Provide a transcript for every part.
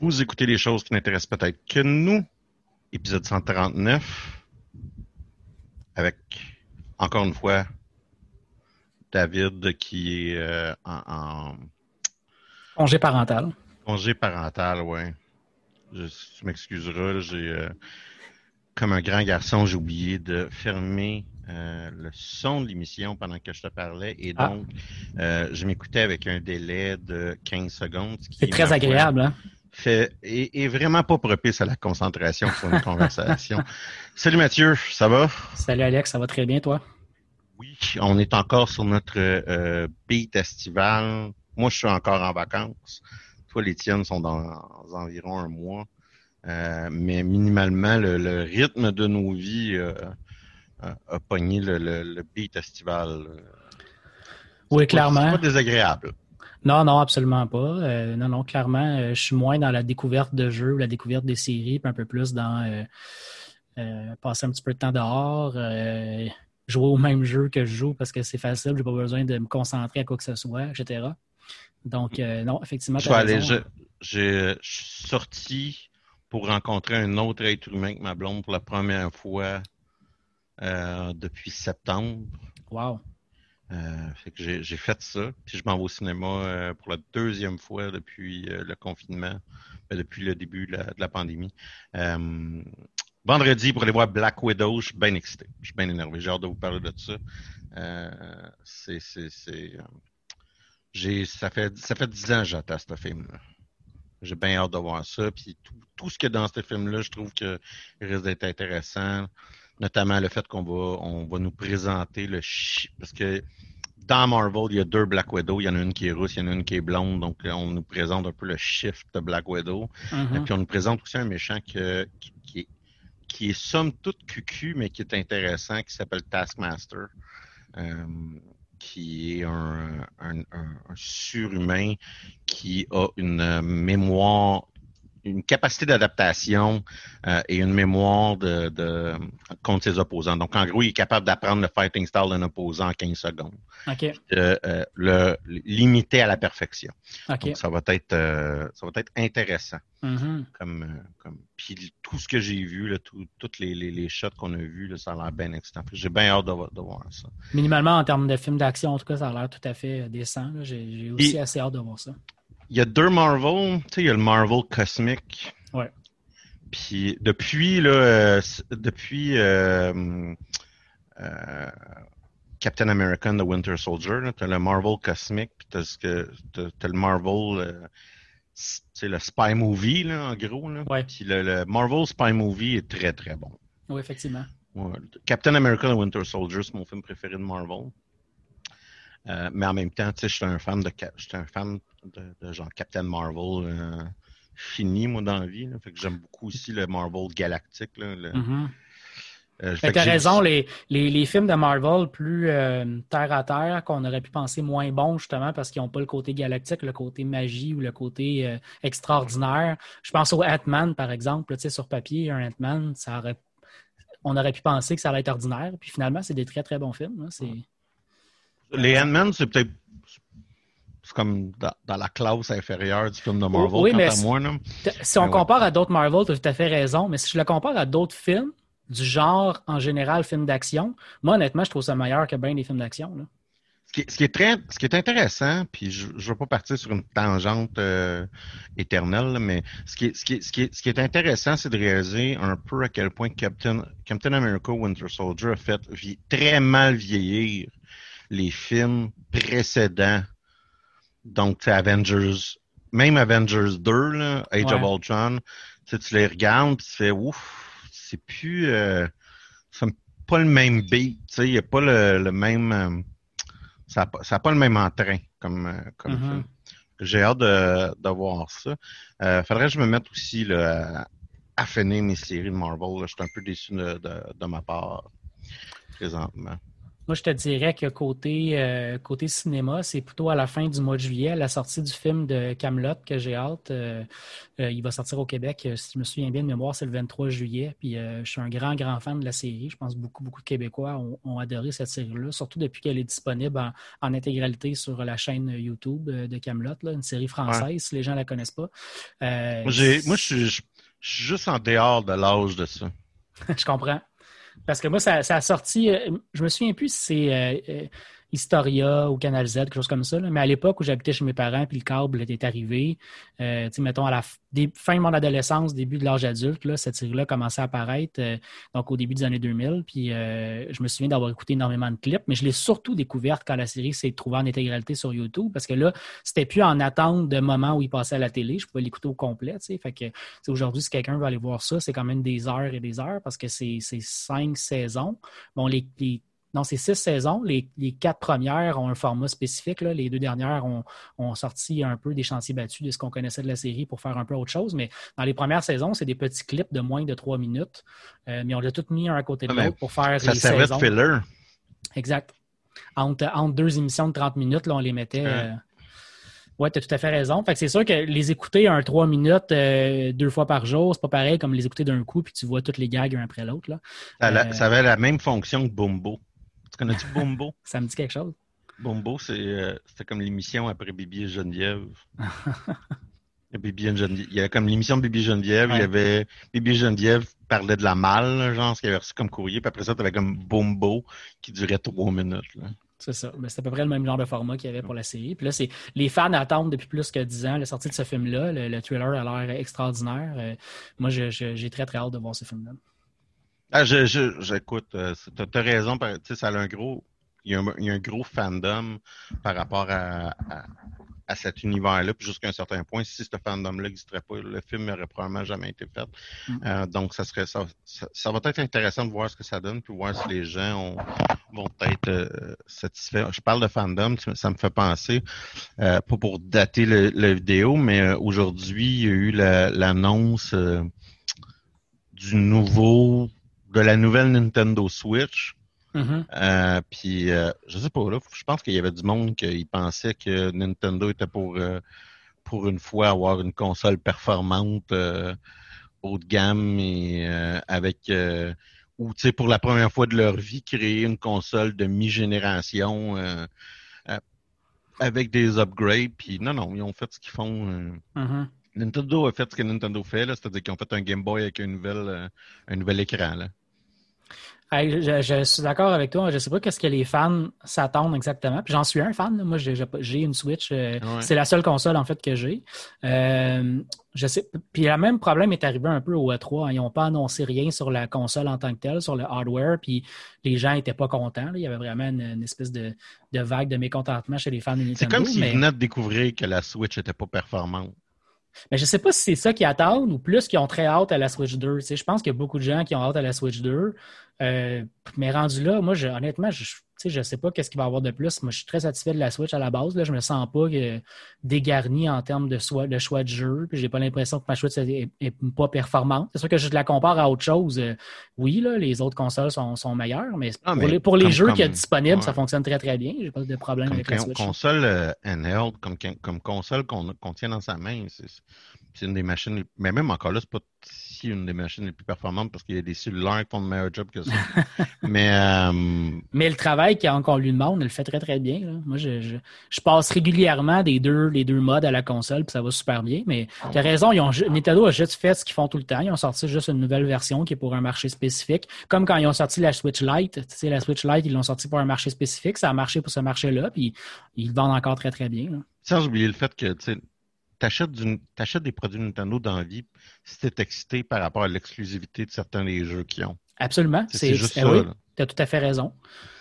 Vous écoutez les choses qui n'intéressent peut-être que nous. Épisode 139. Avec, encore une fois, David qui est euh, en, en Congé parental. congé parental, ouais. Je, tu m'excuseras, j'ai euh, comme un grand garçon, j'ai oublié de fermer euh, le son de l'émission pendant que je te parlais et Ah. donc euh, je m'écoutais avec un délai de 15 secondes. C'est est, très agréable, hein? Fait est, est vraiment pas propice à la concentration sur une conversation. Salut Mathieu, ça va? Salut Alex, ça va très bien, toi? Oui, on est encore sur notre euh, beat estival. Moi, je suis encore en vacances. Toi, les tiennes sont dans environ un mois. Euh, mais minimalement, le, le rythme de nos vies euh, a, a pogné le, le, le beat estival. Oui, C'est clairement. pas désagréable. Non, non, absolument pas. Euh, non, non, clairement, euh, je suis moins dans la découverte de jeux, la découverte des séries, puis un peu plus dans euh, passer un petit peu de temps dehors, jouer au même jeu que je joue parce que c'est facile, j'ai pas besoin de me concentrer à quoi que ce soit, etc. Donc, non, effectivement, Je aller, je, j'ai- je suis sorti pour rencontrer un autre être humain que ma blonde pour la première fois depuis septembre. Wow. Euh, que j'ai fait ça. Puis je m'en vais au cinéma euh, pour la deuxième fois depuis euh, le confinement, ben, depuis le début de la, pandémie. Vendredi pour aller voir Black Widow, je suis bien excité. Je suis bien énervé. J'ai hâte de vous parler de ça. C'est, c'est, ça fait, ça fait dix ans que j'attends ce film-là. J'ai bien hâte de voir ça. Puis tout, tout ce qu'il y a dans ce film-là, je trouve que risque d'être intéressant. Notamment le fait qu'on va, on va nous présenter le chi... Parce que dans Marvel, il y a deux Black Widow. Il y en a une qui est rousse, il y en a une qui est blonde. Donc, euh, on nous présente un peu le shift de Black Widow. Mhm. Et puis, on nous présente aussi un méchant que, qui, qui est, qui est somme toute cucu, mais qui est intéressant, qui s'appelle Taskmaster. euh, qui est un, un, un- un surhumain qui a une euh, mémoire, une capacité d'adaptation euh, et une mémoire de, de contre ses opposants. Donc, en gros, il est capable d'apprendre le fighting style d'un opposant en 15 secondes. OK, Euh, euh, le limiter à la perfection. OK. Donc, ça va être euh, ça va être intéressant. Mhm. Comme, comme puis tout ce que j'ai vu, là, tout- toutes les, les, les shots qu'on a vus, là, ça a l'air bien excitant. J'ai bien hâte de, vo- de voir ça. Minimalement, en termes de films d'action, en tout cas, ça a l'air tout à fait décent. J'ai j'ai aussi Et- assez hâte de voir ça. Il y a deux Marvel, tu sais, il y a le Marvel Cosmic. Ouais. Puis depuis là, euh, depuis euh, euh, Captain America and the Winter Soldier, là, t'as le Marvel Cosmic, puis que t'as, t'as le Marvel, tu sais, le spy movie là, en gros là. Ouais. Puis le, le Marvel spy movie est très très bon. Oui, effectivement. Ouais. Captain America and the Winter Soldier, c'est mon film préféré de Marvel. Euh, mais en même temps, tu sais, j'étais un fan de, j'étais un fan de, de genre Captain Marvel euh, fini, moi, dans la vie. Là. Fait que j'aime beaucoup aussi le Marvel galactique. Là, le- Mhm. euh, que t'as raison, les, les, les films de Marvel plus euh, terre à terre, qu'on aurait pu penser moins bons, justement, parce qu'ils n'ont pas le côté galactique, le côté magie ou le côté euh, extraordinaire. Je pense au Ant-Man, par exemple. Tu sais, sur papier, un Ant-Man, ça aurait, on aurait pu penser que ça allait être ordinaire. Puis finalement, c'est des très, très bons films. C'est... Les Ant-Man, c'est peut-être c'est comme dans, dans la classe inférieure du film de Marvel, Oui, quant mais à c'est- moi. Là. Si on Mais ouais. compare à d'autres Marvel, tu as tout à fait raison, mais si je le compare à d'autres films, du genre, en général, films d'action, moi, honnêtement, je trouve ça meilleur que bien des films d'action. là. Ce qui, est- ce qui est très, ce qui est intéressant, puis je ne veux pas partir sur une tangente euh, éternelle, mais ce qui, est, ce, qui ce, qui est, ce qui est intéressant, c'est de réaliser un peu à quel point Captain, Captain America Winter Soldier a fait vie- très mal vieillir les films précédents. Donc, Avengers, même Avengers 2, là, Age Ouais. of Ultron, tu les regardes, puis tu fais ouf, c'est plus, euh, c'est pas le même beat, tu sais, il n'y a pas le, le même. euh, ça n'a pas, ça a pas le même entrain comme, euh, comme Mhm. film. J'ai hâte de, de voir ça. Euh, faudrait que je me mette aussi là, à, à finir mes séries de Marvel. là. Je suis un peu déçu de, de, de ma part présentement. Moi, je te dirais que côté, euh, côté cinéma, c'est plutôt à la fin du mois de juillet, la sortie du film de Camelot que j'ai hâte. Euh, euh, il va sortir au Québec, si je me souviens bien de mémoire, c'est le 23 juillet. Puis je suis un grand, grand fan de la série. Je pense que beaucoup, beaucoup de Québécois ont, adoré cette série-là, surtout depuis qu'elle est disponible en, intégralité sur la chaîne YouTube de Camelot, une série française, si les gens ne la connaissent pas. moi, je suis juste en dehors de l'âge de ça. je comprends. Parce que moi, ça, a sorti, euh, je me souviens plus si c'est euh, euh, Historia ou Canal Z, quelque chose comme ça. Mais à l'époque où j'habitais chez mes parents, puis le câble était arrivé, euh, mettons à la fin de mon adolescence, début de l'âge adulte, là, cette série-là commençait à apparaître, donc au début des années 2000. Puis je me souviens d'avoir écouté énormément de clips, mais je l'ai surtout découverte quand la série s'est trouvée en intégralité sur YouTube, parce que là, c'était plus en attente de moment où il passait à la télé. Je pouvais l'écouter au complet. Fait que aujourd'hui, si quelqu'un veut aller voir ça, c'est quand même des heures et des heures parce que c'est cinq saisons. Bon, les non, c'est six saisons. Les, quatre premières ont un format spécifique. Les deux dernières ont, sorti un peu des chantiers battus de ce qu'on connaissait de la série pour faire un peu autre chose. Mais dans les premières saisons, c'est des petits clips de moins de trois minutes. Euh, mais on l'a tout mis un à côté de ah, l'autre pour faire ça servait de filler. Exact. Entre, deux émissions de 30 minutes, là, on les mettait. Euh, oui, tu as tout à fait raison. Fait c'est sûr que les écouter un trois minutes euh, deux fois par jour, c'est pas pareil comme les écouter d'un coup puis tu vois toutes les gags un après l'autre. Ça, ça, avait la même fonction que Bumbo. Connais-tu Bumbo? ça me dit quelque chose. Bumbo, euh, c'était comme l'émission après Bibi et Geneviève. Bibi et Geneviève. Il y avait comme l'émission Bibi et Geneviève, il y avait Bibi et Geneviève parlait de la malle, genre ce qu'il avait reçu comme courrier, puis après ça, tu avais comme Bumbo qui durait trois minutes. C'est ça. Ben, c'est à peu près le même genre de format qu'il y avait pour la série. Puis là, c'est les fans attendent depuis plus que dix ans la sortie de ce film-là. Le, thriller a l'air extraordinaire. Euh, moi, j'ai très très hâte de voir ce film-là. Ah, j'écoute, euh, tu as, raison, ça a un gros, il y, a un, gros fandom par rapport à, à, cet univers-là, puis jusqu'à un certain point, si ce fandom-là n'existerait pas, le film n'aurait probablement jamais été fait. Mm. Euh, donc, ça serait ça, ça, va être intéressant de voir ce que ça donne, puis voir si les gens vont être euh, satisfaits. Je parle de fandom, ça me fait penser, pas pour dater le, vidéo, mais aujourd'hui, il y a eu l'annonce du nouveau de la nouvelle Nintendo Switch. Mm-hmm. Euh, puis, euh, je sais pas, là, je pense qu'il y avait du monde qui pensait que Nintendo était pour, euh, pour une fois avoir une console performante haut de gamme et avec ou tu sais pour la première fois de leur vie créer une console de mi-génération avec des upgrades. Puis non, non, ils ont fait ce qu'ils font. Mm-hmm. Nintendo a fait ce que Nintendo fait, c'est-à-dire qu'ils ont fait un Game Boy avec un nouvel, un nouvel écran. Là je, suis d'accord avec toi. Je ne sais pas qu'est-ce que les fans s'attendent exactement. Puis j'en suis un fan. Moi, j'ai une Switch. Euh, c'est la seule console en fait que j'ai. Euh, je sais. Puis le même problème est arrivé un peu au E3. Ils n'ont pas annoncé rien sur la console en tant que telle, sur le hardware. Puis les gens n'étaient pas contents. Il y avait vraiment une, espèce de, vague de mécontentement chez les fans de Nintendo. C'est comme s'ils venaient de découvrir que la Switch n'était pas performante. Mais je ne sais pas si c'est ça qu'ils attendent ou plus qu'ils ont très hâte à la Switch 2. je pense qu'il y a beaucoup de gens qui ont hâte à la Switch 2. Euh, mais rendu là, moi, honnêtement, je je ne sais pas qu'est-ce qu'il va y avoir de plus. Moi, je suis très satisfait de la Switch à la base. Là, je me sens pas dégarni en termes de, choix de jeu. Je n'ai pas l'impression que ma Switch n'est pas performante. C'est sûr que je la compare à autre chose. Euh, oui, là, les autres consoles sont, sont meilleures, mais, ah, pour, les, jeux qui sont disponibles, ça fonctionne très, très bien. J'ai pas de problème avec la Switch. Console euh, handheld, comme, comme console qu'on tient dans sa main, c'est une des machines. Mais même encore là, c'est pas une des machines les plus performantes parce qu'il y a des cellulaires qui font le meilleur job que ça. mais, euh, mais le travail qu'on lui demande, il le fait très très bien. Moi, je, je, passe régulièrement des deux, les deux modes à la console, puis ça va super bien. Mais tu as raison, ils ont, Nintendo a juste fait ce qu'ils font tout le temps. Ils ont sorti juste une nouvelle version qui est pour un marché spécifique. Comme quand ils ont sorti la Switch Lite. Tu sais, la Switch Lite, ils l'ont sorti pour un marché spécifique. Ça a marché pour ce marché-là, puis ils le vendent encore très très bien. Sans oublier le fait que tu achètes, des produits Nintendo dans la vie si tu es excité par rapport à l'exclusivité de certains des jeux qu'ils ont. Absolument. C'est juste eh ça. tu as tout à fait raison.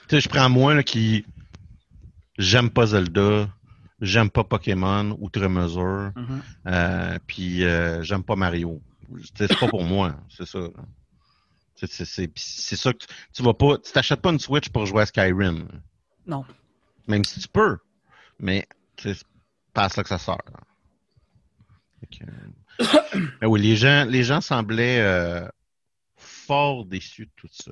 Tu je prends moi qui. J'aime pas Zelda, j'aime pas Pokémon, outre mesure, mm-hmm. euh, puis euh, j'aime pas Mario. C'est pas pour moi, c'est ça. C'est ça que tu, vas pas. Tu t'achètes pas une Switch pour jouer à Skyrim. Non. Même si tu peux. Mais c'est pas ça que ça sort. Ben oui, les gens, les gens semblaient euh, fort déçus de tout ça.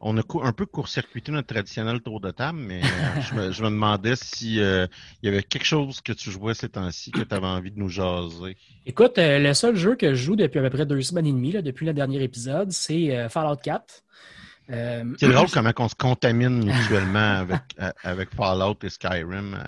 on a un peu court-circuité notre traditionnel tour de table, mais euh, je, me, demandais si il y avait quelque chose que tu jouais ces temps-ci que tu avais envie de nous jaser. Écoute, le seul jeu que je joue depuis à peu près deux semaines et demie, depuis le dernier épisode, c'est Fallout 4. c'est drôle comment on se contamine mutuellement avec, avec Fallout et Skyrim.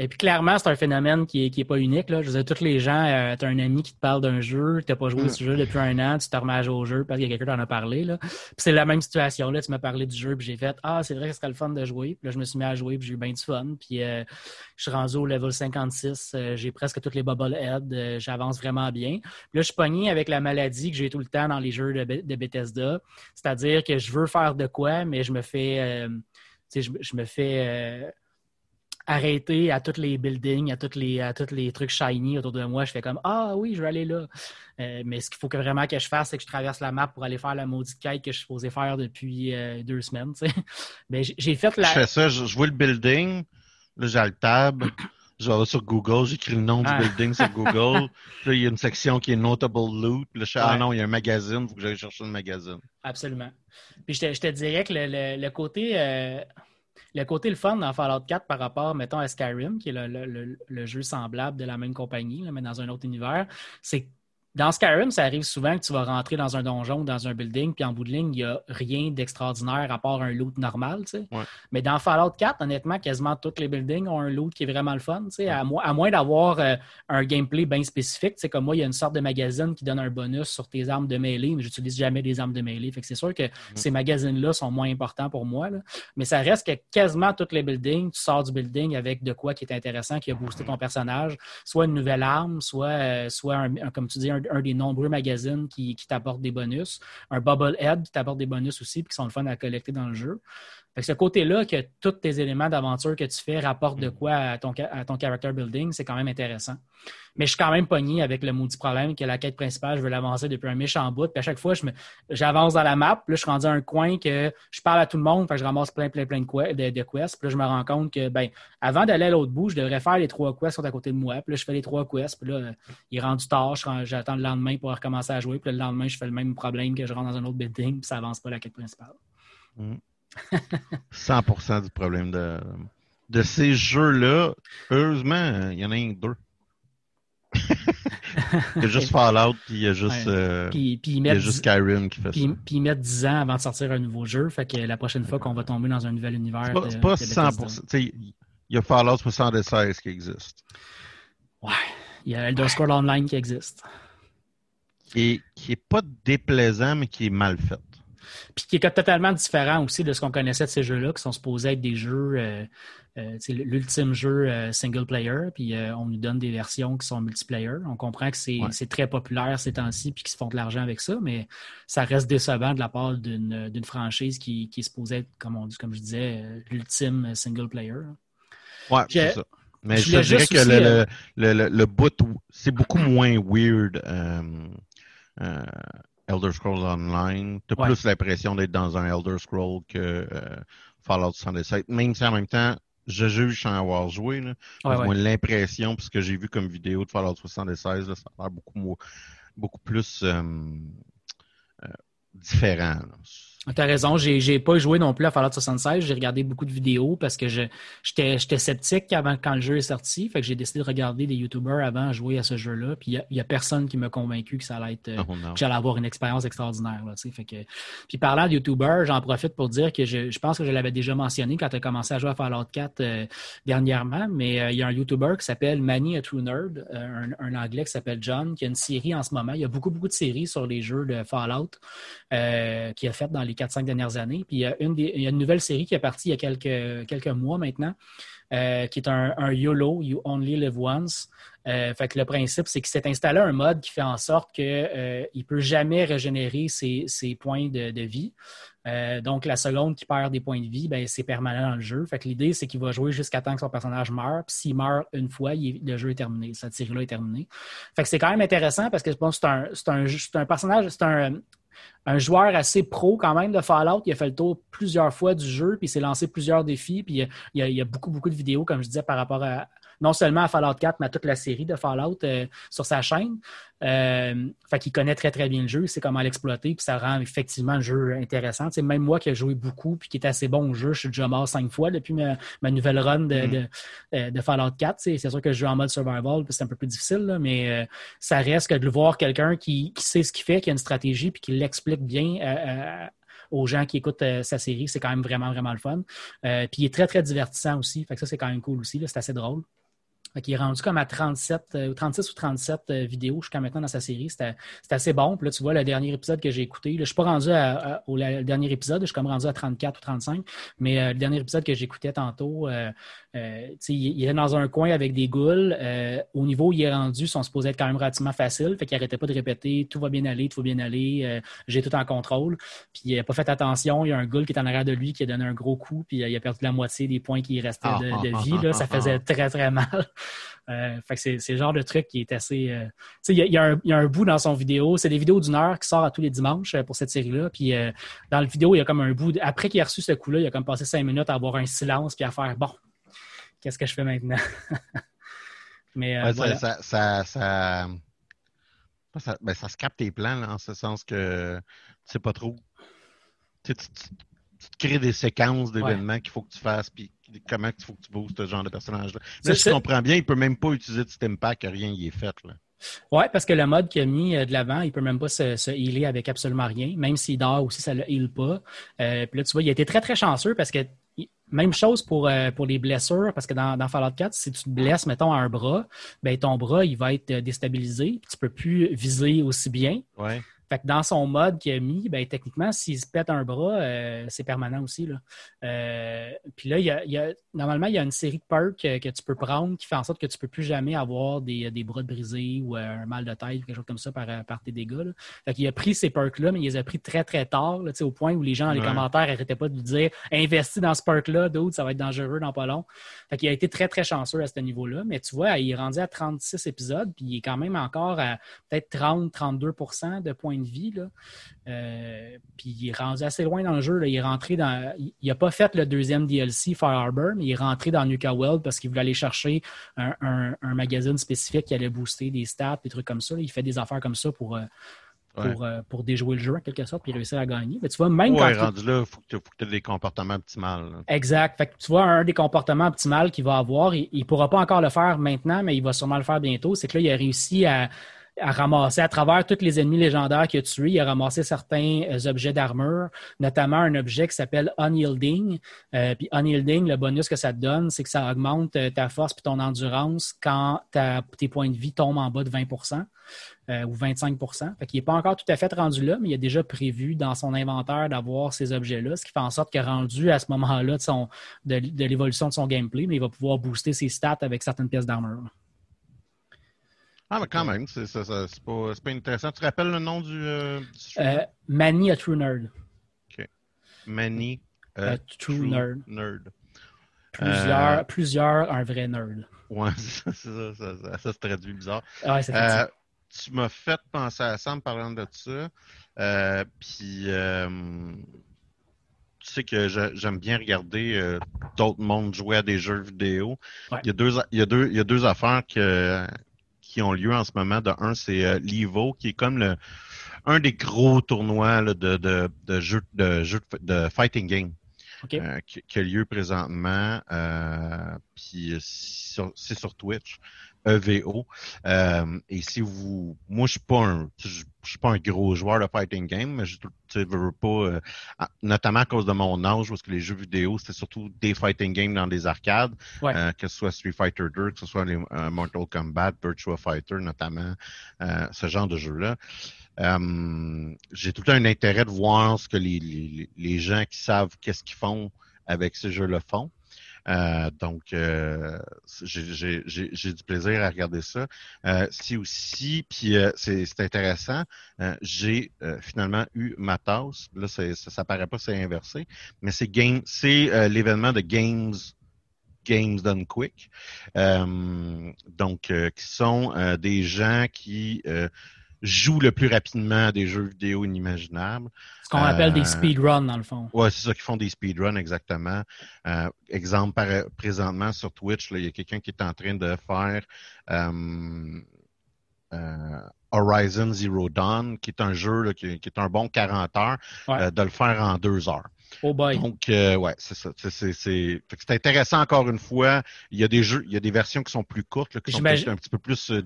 Et puis clairement, c'est un phénomène qui n'est qui est pas unique. Là. Je veux dire, tous les gens, euh, tu as un ami qui te parle d'un jeu, tu n'as pas joué à ce jeu depuis un an, tu te remets au jeu parce qu'il y a quelqu'un qui t'en a parlé. Là. Puis c'est la même situation. Là. Tu m'as parlé du jeu, puis j'ai fait Ah, c'est vrai que ce serait le fun de jouer. Puis là, je me suis mis à jouer, puis j'ai eu bien du fun. Puis euh, je suis rendu au level 56, euh, j'ai presque toutes les bubble heads, j'avance vraiment bien. Puis là, je suis pogné avec la maladie que j'ai tout le temps dans les jeux de, de Bethesda. C'est-à-dire que je veux faire de quoi, mais je me fais. je, je me fais arrêter à tous les buildings, à tous les, à tous les trucs shiny autour de moi. Je fais comme Ah oui, je vais aller là. Euh, mais ce qu'il faut que vraiment que je fasse, c'est que je traverse la map pour aller faire la maudite quête que je suis supposé faire depuis euh, deux semaines. Mais j'ai fait la. Je fais ça, je, vois le building, là j'ai le tab. Je vais sur Google, j'écris le nom du ah. building sur Google. Puis là, il y a une section qui est Notable Loot. Puis là, je ah non, il y a un magazine, il faut que j'aille chercher le magazine. Absolument. Puis je te, je te dirais que le, le, côté. Euh, le côté le fun dans Fallout 4 par rapport, mettons, à Skyrim, qui est le, jeu semblable de la même compagnie, mais dans un autre univers, c'est dans Skyrim, ça arrive souvent que tu vas rentrer dans un donjon ou dans un building, puis en bout de ligne, il n'y a rien d'extraordinaire à part un loot normal. Mais dans Fallout 4, honnêtement, quasiment tous les buildings ont un loot qui est vraiment le fun. À, à, moins d'avoir euh, un gameplay bien spécifique. Comme moi, il y a une sorte de magazine qui donne un bonus sur tes armes de mêlée, mais j'utilise jamais des armes de mêlée. Fait que c'est sûr que mm-hmm. ces magazines-là sont moins importants pour moi. Mais ça reste que quasiment tous les buildings, tu sors du building avec de quoi qui est intéressant, qui a boosté ton personnage, soit une nouvelle arme, soit, euh, soit un, comme tu dis, un, un des nombreux magazines qui, qui t'apportent des bonus. Un Bubble Head qui t'apporte des bonus aussi, puis qui sont le fun à collecter dans le jeu. Fait ce côté-là, que tous tes éléments d'aventure que tu fais rapportent de quoi à ton, à ton character building, c'est quand même intéressant. Mais je suis quand même pogné avec le maudit problème que la quête principale, je veux l'avancer depuis un méchant bout. Puis à chaque fois, j'avance dans la map. Puis là, je suis rendu à un coin que je parle à tout le monde. Fait que je ramasse plein, plein, plein de, de, quests. Puis là, je me rends compte que, ben, avant d'aller à l'autre bout, je devrais faire les trois quests qui sont à côté de moi. Puis là, je fais les trois quests. Puis là, il est rendu tard. J'attends le lendemain pour recommencer à jouer. Puis le lendemain, je fais le même problème que je rentre dans un autre building. Puis ça avance pas la quête principale. Mm. 100% du problème de, de ces jeux-là. Heureusement, il y en a un deux. il y a juste Fallout, puis il y a juste, euh, puis, il y a juste Skyrim qui fait puis, ça. Puis ils mettent 10 ans avant de sortir un nouveau jeu. Fait que la prochaine fois qu'on va tomber dans un nouvel univers. C'est pas, 100%. Il y a Fallout 76 qui existe. Ouais. Il y a Elder Scrolls Online qui existe. Et qui est pas déplaisant, mais qui est mal fait. Puis qui est totalement différent aussi de ce qu'on connaissait de ces jeux-là, qui sont supposés être des jeux, euh, euh, l'ultime jeu euh, single player, puis on nous donne des versions qui sont multiplayer. On comprend que c'est très populaire ces temps-ci, puis qu'ils se font de l'argent avec ça, mais ça reste décevant de la part d'une franchise qui, qui est supposée être, comme, on, comme je disais, l'ultime single player. Ouais, c'est ça. Mais je, dirais que le, le, le, le, bout, c'est beaucoup moins weird. Elder Scrolls Online. Tu as plus l'impression d'être dans un Elder Scroll que euh, Fallout 77. Même si en même temps, je juge sans avoir joué. Là. Ouais, l'impression, parce que j'ai vu comme vidéo de Fallout 76, là, ça a l'air beaucoup, beaucoup plus euh, euh, différent. Tu as raison, j'ai pas joué non plus à Fallout 76. J'ai regardé beaucoup de vidéos parce que j'étais sceptique avant quand le jeu est sorti. Fait que j'ai décidé de regarder des YouTubers avant de jouer à ce jeu-là. Puis il n'y a, personne qui m'a convaincu que ça allait être. Oh, que j'allais avoir une expérience extraordinaire. Là, fait que... Puis parlant de YouTubers, j'en profite pour dire que je, pense que je l'avais déjà mentionné quand tu as commencé à jouer à Fallout 4 euh, dernièrement. Mais euh, il y a un YouTuber qui s'appelle Manny a True Nerd, euh, un, anglais qui s'appelle John, qui a une série en ce moment. Il y a beaucoup, beaucoup de séries sur les jeux de Fallout qui a fait dans les 4-5 dernières années. Puis il y, a une il y a une nouvelle série qui est partie il y a quelques, quelques mois maintenant, euh, qui est un, YOLO, You Only Live Once. Euh, fait que le principe, c'est qu'il s'est installé un mode qui fait en sorte qu'il euh, ne peut jamais régénérer ses, points de, vie. donc, la seconde qui perd des points de vie, ben, c'est permanent dans le jeu. Fait que l'idée, c'est qu'il va jouer jusqu'à temps que son personnage meurt. Puis s'il meurt une fois, le jeu est terminé. Cette série-là est terminée. Fait que c'est quand même intéressant parce que je pense que c'est un, un, personnage, c'est un, un joueur assez pro quand même de Fallout. Il a fait le tour plusieurs fois du jeu, puis il s'est lancé plusieurs défis. Puis il y, a, beaucoup, beaucoup de vidéos, comme je disais, par rapport à, non seulement à Fallout 4, mais à toute la série de Fallout sur sa chaîne. Euh, fait qu'il connaît très très bien le jeu, il sait comment l'exploiter, puis ça rend effectivement le jeu intéressant. sais, même moi qui ai joué beaucoup puis qui est assez bon au jeu, je suis déjà mort cinq fois depuis ma, nouvelle run de, mm-hmm. de, de, Fallout 4. C'est sûr que je joue en mode survival, puis c'est un peu plus difficile, mais euh, ça reste que de voir quelqu'un qui, qui, sait ce qu'il fait, qui a une stratégie, puis qui l'explique bien euh, aux gens qui écoutent sa série, c'est quand même vraiment, vraiment le fun. puis il est très, très divertissant aussi. Fait que ça, c'est quand même cool aussi. C'est assez drôle. Il est rendu comme à 37, 36 euh, ou 37 euh, vidéos jusqu'à maintenant dans sa série. C'était assez bon. Puis là, tu vois, le dernier épisode que j'ai écouté, je ne suis pas rendu au dernier épisode, je suis comme rendu à 34 ou 35. Mais euh, le dernier épisode que j'écoutais tantôt, il, est dans un coin avec des goules. au niveau où il est rendu, sont supposés être quand même relativement facile. Fait qu'il n'arrêtait pas de répéter tout va bien aller, tout va bien aller, j'ai tout en contrôle. Puis il n'a pas fait attention. Il y a un goule qui est en arrière de lui qui a donné un gros coup, puis il a perdu la moitié des points qui restaient de, ah, ah, vie. Ah, là. Ça faisait très, très mal. Euh, fait que c'est, le genre de truc qui est assez. Euh, il y, a, un bout dans son vidéo, c'est des vidéos d'une heure qui sort à tous les dimanches euh, pour cette série-là. Puis dans le vidéo, il y a comme un bout. après qu'il a reçu ce coup-là, il a comme passé cinq minutes à avoir un silence puis à faire bon, qu'est-ce que je fais maintenant? Mais ça, ça, ça, ben, ça, se capte tes plans, en ce sens que tu sais pas trop. Tu, tu, te crées des séquences d'événements qu'il faut que tu fasses, puis comment il faut que tu bouges ce genre de personnage-là. Mais si tu comprends bien, il peut même pas utiliser de system pack, rien n'y est fait. Là. Oui, parce que le mode qu'il a mis euh, de l'avant, il peut même pas se, se healer avec absolument rien, même s'il dort aussi, ça ne le heal pas. Euh, puis là, tu vois, il a été très, très chanceux parce que même chose pour, euh, pour les blessures, parce que dans, dans, Fallout 4, si tu te blesses, mettons, à un bras, ben ton bras, il va être déstabilisé, puis tu peux plus viser aussi bien. Fait que dans son mode qu'il a mis, ben, techniquement, s'il se pète un bras, euh, c'est permanent aussi. Là. Euh, puis là, il y, a, normalement, il y a une série de perks que, tu peux prendre qui fait en sorte que tu ne peux plus jamais avoir des, des bras brisés ou euh, un mal de tête ou quelque chose comme ça par, par tes dégâts. Là. Fait qu'il a pris ces perks-là, mais il les a pris très, très tard, là, au point où les gens dans les commentaires n'arrêtaient pas de lui dire Investis dans ce perk-là, d'autres, ça va être dangereux dans pas long. Fait qu'il a été très, très chanceux à ce niveau-là. Mais tu vois, il est rendu à 36 épisodes, puis il est quand même encore à peut-être 30-32% de points de vie. Là. Euh, puis il est rendu assez loin dans le jeu. Il est rentré dans. Il n'a pas fait le deuxième DLC Fire Harbor, mais il est rentré dans Nuka World parce qu'il voulait aller chercher un, magazine spécifique qui allait booster des stats, des trucs comme ça. Il fait des affaires comme ça pour. Euh, pour, euh, pour, déjouer le jeu en quelque sorte puis réussir à gagner. Mais tu vois, même quand. rendu là, il faut que tu aies des comportements optimaux. Exact. Fait que tu vois, un des comportements optimaux qu'il va avoir, il ne pourra pas encore le faire maintenant, mais il va sûrement le faire bientôt. C'est que là, il a réussi à, à ramasser à travers tous les ennemis légendaires qu'il a tués. Il a ramassé certains euh, objets d'armure, notamment un objet qui s'appelle Unyielding. Euh, puis Unyielding, le bonus que ça te donne, c'est que ça augmente euh, ta force et ton endurance quand tes points de vie tombent en bas de 20% ou 25% Fait qu'il n'est pas encore tout à fait rendu là, mais il a déjà prévu dans son inventaire d'avoir ces objets-là, ce qui fait en sorte que rendu à ce moment-là de, de l'évolution de son gameplay, mais il va pouvoir booster ses stats avec certaines pièces d'armure. Ah, mais quand même, c'est pas, pas, intéressant. Tu te rappelles le nom du. Euh, euh Manny a True Nerd. OK. Manny a, True, Nerd. nerd. Plusieurs, euh, plusieurs, un vrai nerd. Ouais, c'est ça, ça, ça, se traduit bizarre. Ouais, euh, Tu m'as fait penser à ça en parlant de ça. Euh, puis, tu sais que j'aime bien regarder d'autres mondes jouer à des jeux vidéo. Il, y a deux, il, y a deux, il y a deux affaires que, qui ont lieu en ce moment. De un, c'est euh, l'Evo, qui est comme le un des gros tournois de, de, de jeux de, de fighting game. Euh, qui, a lieu présentement. Euh, puis c'est sur Twitch. EVO. Euh, et si vous, moi je suis pas un, je, suis pas un gros joueur de fighting game, mais je ne veux pas, euh, notamment à cause de mon âge, parce que les jeux vidéo c'était surtout des fighting games dans des arcades, euh, que ce soit Street Fighter 2, que ce soit les Mortal Kombat, Virtua Fighter notamment, ce genre de jeux-là. j'ai tout un intérêt de voir ce que les, les, les gens qui savent qu'est-ce qu'ils font avec ces jeux-là font. Euh, donc, euh, j'ai du plaisir à regarder ça. Euh, si aussi, puis c'est intéressant, j'ai finalement eu ma tasse. Là, ça, ça paraît pas, c'est inversé, mais c'est game, c'est l'événement de Games Games Done Quick. donc, qui sont des gens qui jouent le plus rapidement à des jeux vidéo inimaginables. Ce qu'on appelle des Euh, speedruns, dans le fond. Ouais, c'est ça qui font des speedruns exactement. Euh, exemple, par- présentement sur Twitch, il y a quelqu'un qui est en train de faire euh, euh, Horizon Zero Dawn, qui est un jeu là, qui, qui est un bon 40 heures, Ouais. euh, de le faire en deux heures. Oh boy. Donc, euh, ouais, c'est ça. C'est, c'est, c'est... fait que c'est intéressant encore une fois. Il y a des jeux, il y a des versions qui sont plus courtes, là, qui sont un petit peu plus euh,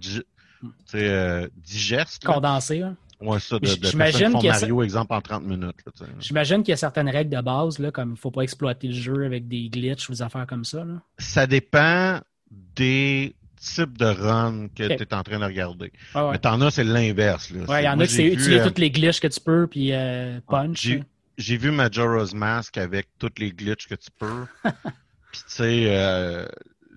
euh, digestes. là. Condensé. hein. Ouais, ça, de, j'imagine qu'il y a Mario, exemple, en 30 minutes. J'imagine qu'il y a certaines règles de base, là, comme il ne faut pas exploiter le jeu avec des glitches ou des affaires comme ça. Là. Ça dépend des types de runs que tu es en train de regarder. Ouais. Mais t'en as, c'est l'inverse. Ouais, il y en a qui c'est utiliser euh, toutes les glitches que tu peux, puis euh, punch. J'ai, hein. j'ai vu Majora's Mask avec toutes les glitches que tu peux. Puis, tu sais, euh,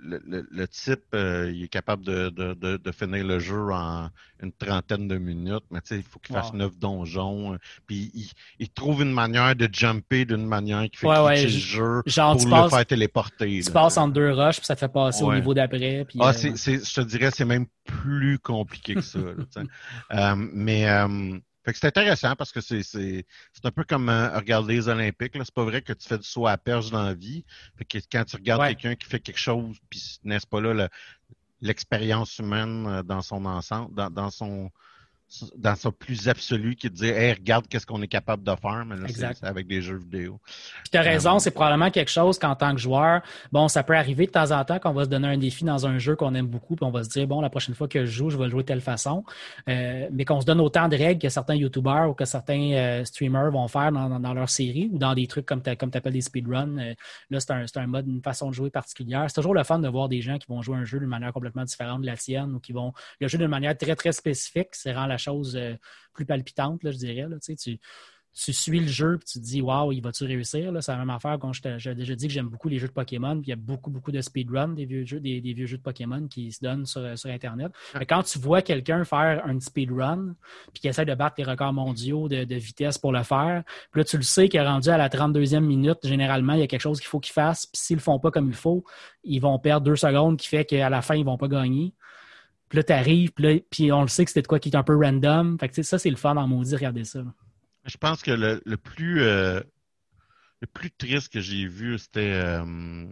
le, le- le type, euh, il est capable de, de, de, de finir le jeu en une trentaine de minutes, mais il faut qu'il fasse Wow. neuf donjons. euh, Puis, il, il trouve une manière de jumper d'une manière qui fait Ouais, ouais, le jeu Genre, pour le passes, faire téléporter. tu là. passes entre deux rushs, puis ça te fait passer au niveau d'après. Ah, euh, c'est, je te dirais, c'est même plus compliqué que ça. là, mais fait que c'est intéressant parce que c'est, c'est, c'est un peu comme euh, regarder les Olympiques. Là. C'est pas vrai que tu fais du saut à perche dans la vie. Fait que quand tu regardes Ouais. quelqu'un qui fait quelque chose, puis n'est-ce pas là le- l'expérience humaine euh, dans son ensemble, dans, dans son dans son plus absolu qui te dit Hey, regarde qu'est-ce qu'on est capable de faire, mais là, c'est, avec des jeux vidéo. Puis t'as raison, Euh, c'est probablement quelque chose qu'en tant que joueur, bon, ça peut arriver de temps en temps qu'on va se donner un défi dans un jeu qu'on aime beaucoup, puis on va se dire, bon, la prochaine fois que je joue, je vais le jouer de telle façon. Euh, mais qu'on se donne autant de règles que certains YouTubers ou que certains euh, streamers vont faire dans, dans- dans leur série ou dans des trucs comme tu comme appelles des speedruns. Là, c'est un, c'est un mode, une façon de jouer particulière. C'est toujours le fun de voir des gens qui vont jouer un jeu d'une manière complètement différente de la tienne ou qui vont le jouer d'une manière très, très spécifique. C'est rend la chose euh, plus palpitante, là, je dirais. Là, tu tu, suis le jeu puis tu te dis waouh, il va-tu réussir? C'est la même affaire quand j'ai déjà dit que j'aime beaucoup les jeux de Pokémon, puis il y a beaucoup, beaucoup de speedrun des vieux jeux, des, des vieux jeux de Pokémon qui se donnent sur, sur Internet. Mais quand tu vois quelqu'un faire un speedrun, puis qui essaie de battre les records mondiaux de, de vitesse pour le faire, puis là, tu le sais qu'il est rendu à la 32e minute, généralement, il y a quelque chose qu'il faut qu'il fasse, puis s'ils le font pas comme il faut, ils vont perdre deux secondes, qui fait qu'à la fin, ils vont pas gagner. Puis là, tu arrives, puis, là, puis on le sait que c'était de quoi qui est un peu random. Fait que ça, c'est le fun en maudit, regarder ça. Je pense que le, le plus euh, le plus triste que j'ai vu, c'était euh,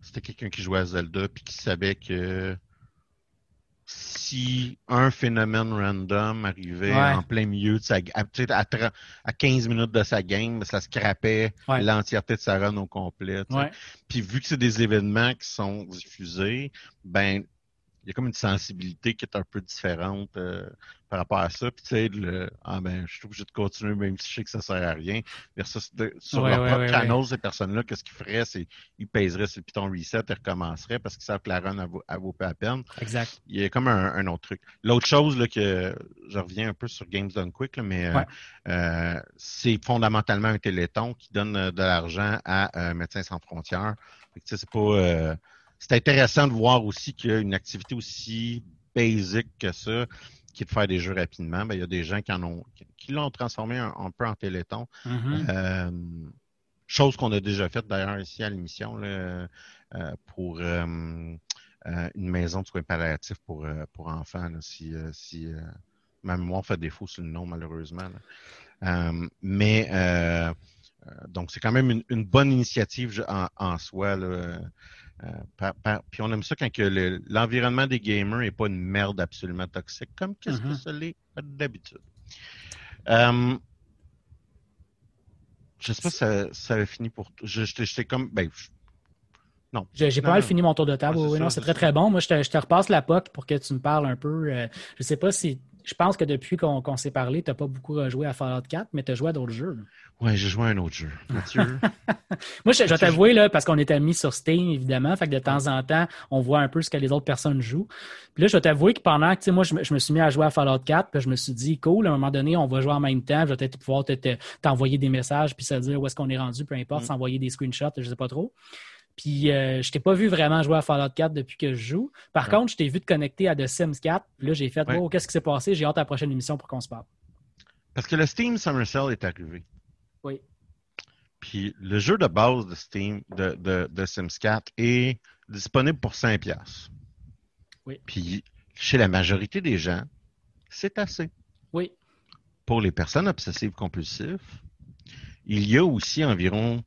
c'était quelqu'un qui jouait à Zelda puis qui savait que si un phénomène random arrivait Ouais. en plein milieu de sa à, à, à 15 minutes de sa game, ça scrapait Ouais. l'entièreté de sa run au complet. Puis vu que c'est des événements qui sont diffusés, ben il y a comme une sensibilité qui est un peu différente euh, par rapport à ça. Puis tu sais, le ah ben je suis obligé de continuer même si je sais que ça sert à rien. Versus de- sur Ouais, leur ouais, propre ouais, channel, ces personnes-là, qu'est-ce qu'ils feraient, c'est ils pèseraient sur le piton reset et recommenceraient parce qu'ils savent que la run elle vaut, elle vaut pas la peine. Exact. Il y a comme un, un autre truc. L'autre chose là, que je reviens un peu sur Games Done Quick, là, mais euh, euh, c'est fondamentalement un téléthon qui donne de l'argent à Médecins sans frontières. C'est pas euh, c'est intéressant de voir aussi qu'il y a une activité aussi basique que ça, qui est de faire des jeux rapidement. Ben, il y a des gens qui en ont qui, l'ont transformé un, un peu en téléthon. Mhm. Euh, chose qu'on a déjà faite d'ailleurs ici à l'émission euh, pour euh, une maison de soins palliatifs pour, pour enfants, là, si, si ma mémoire fait défaut sur le nom, malheureusement. mais donc, c'est quand même une, une bonne initiative en, en soi. Là, par- par- puis on aime ça quand le- l'environnement des gamers n'est pas une merde absolument toxique, comme qu'est-ce que Mhm. ça l'est d'habitude. Euh, je sais pas si ça, ça avait fini pour. Je, comme. Ben, je- non. J'ai pas mal fini mon tour de table. Ouais, oui, non, c'est très, très bon. Moi, je te, je te repasse la POC pour que tu me parles un peu. euh, je sais pas si. Je pense que depuis qu'on s'est parlé, tu n'as pas beaucoup rejoué à Fallout 4, mais tu as joué à d'autres jeux. Ouais, j'ai joué à un autre jeu. Mathieu. Moi, je, vais t'avouer, là, parce qu'on est amis sur Steam, évidemment, fait que de temps en temps, on voit un peu ce que les autres personnes jouent. Puis là, je vais t'avouer que pendant que, moi, je, me- je me suis mis à jouer à Fallout 4, puis je me suis dit, cool, à un moment donné, on va jouer en même temps, je vais peut-être pouvoir te- te- t'envoyer des messages, puis se dire où est-ce qu'on est rendu, peu importe, Mm. s'envoyer des screenshots, je sais pas trop. Puis euh, je t'ai pas vu vraiment jouer à Fallout 4 depuis que je joue. Par Ouais. contre, je t'ai vu te connecter à The Sims 4, puis là, j'ai fait, Ouais. oh, qu'est-ce qui s'est passé? J'ai hâte à la prochaine émission pour qu'on se parle. Parce que le Steam Summer Sale est arrivé. Oui. Puis le jeu de base de Steam, de, de, de Sims 4 est disponible pour 5$. piastres. Oui. Puis chez la majorité des gens, c'est assez. Oui. Pour les personnes obsessives compulsives, il y a aussi environ,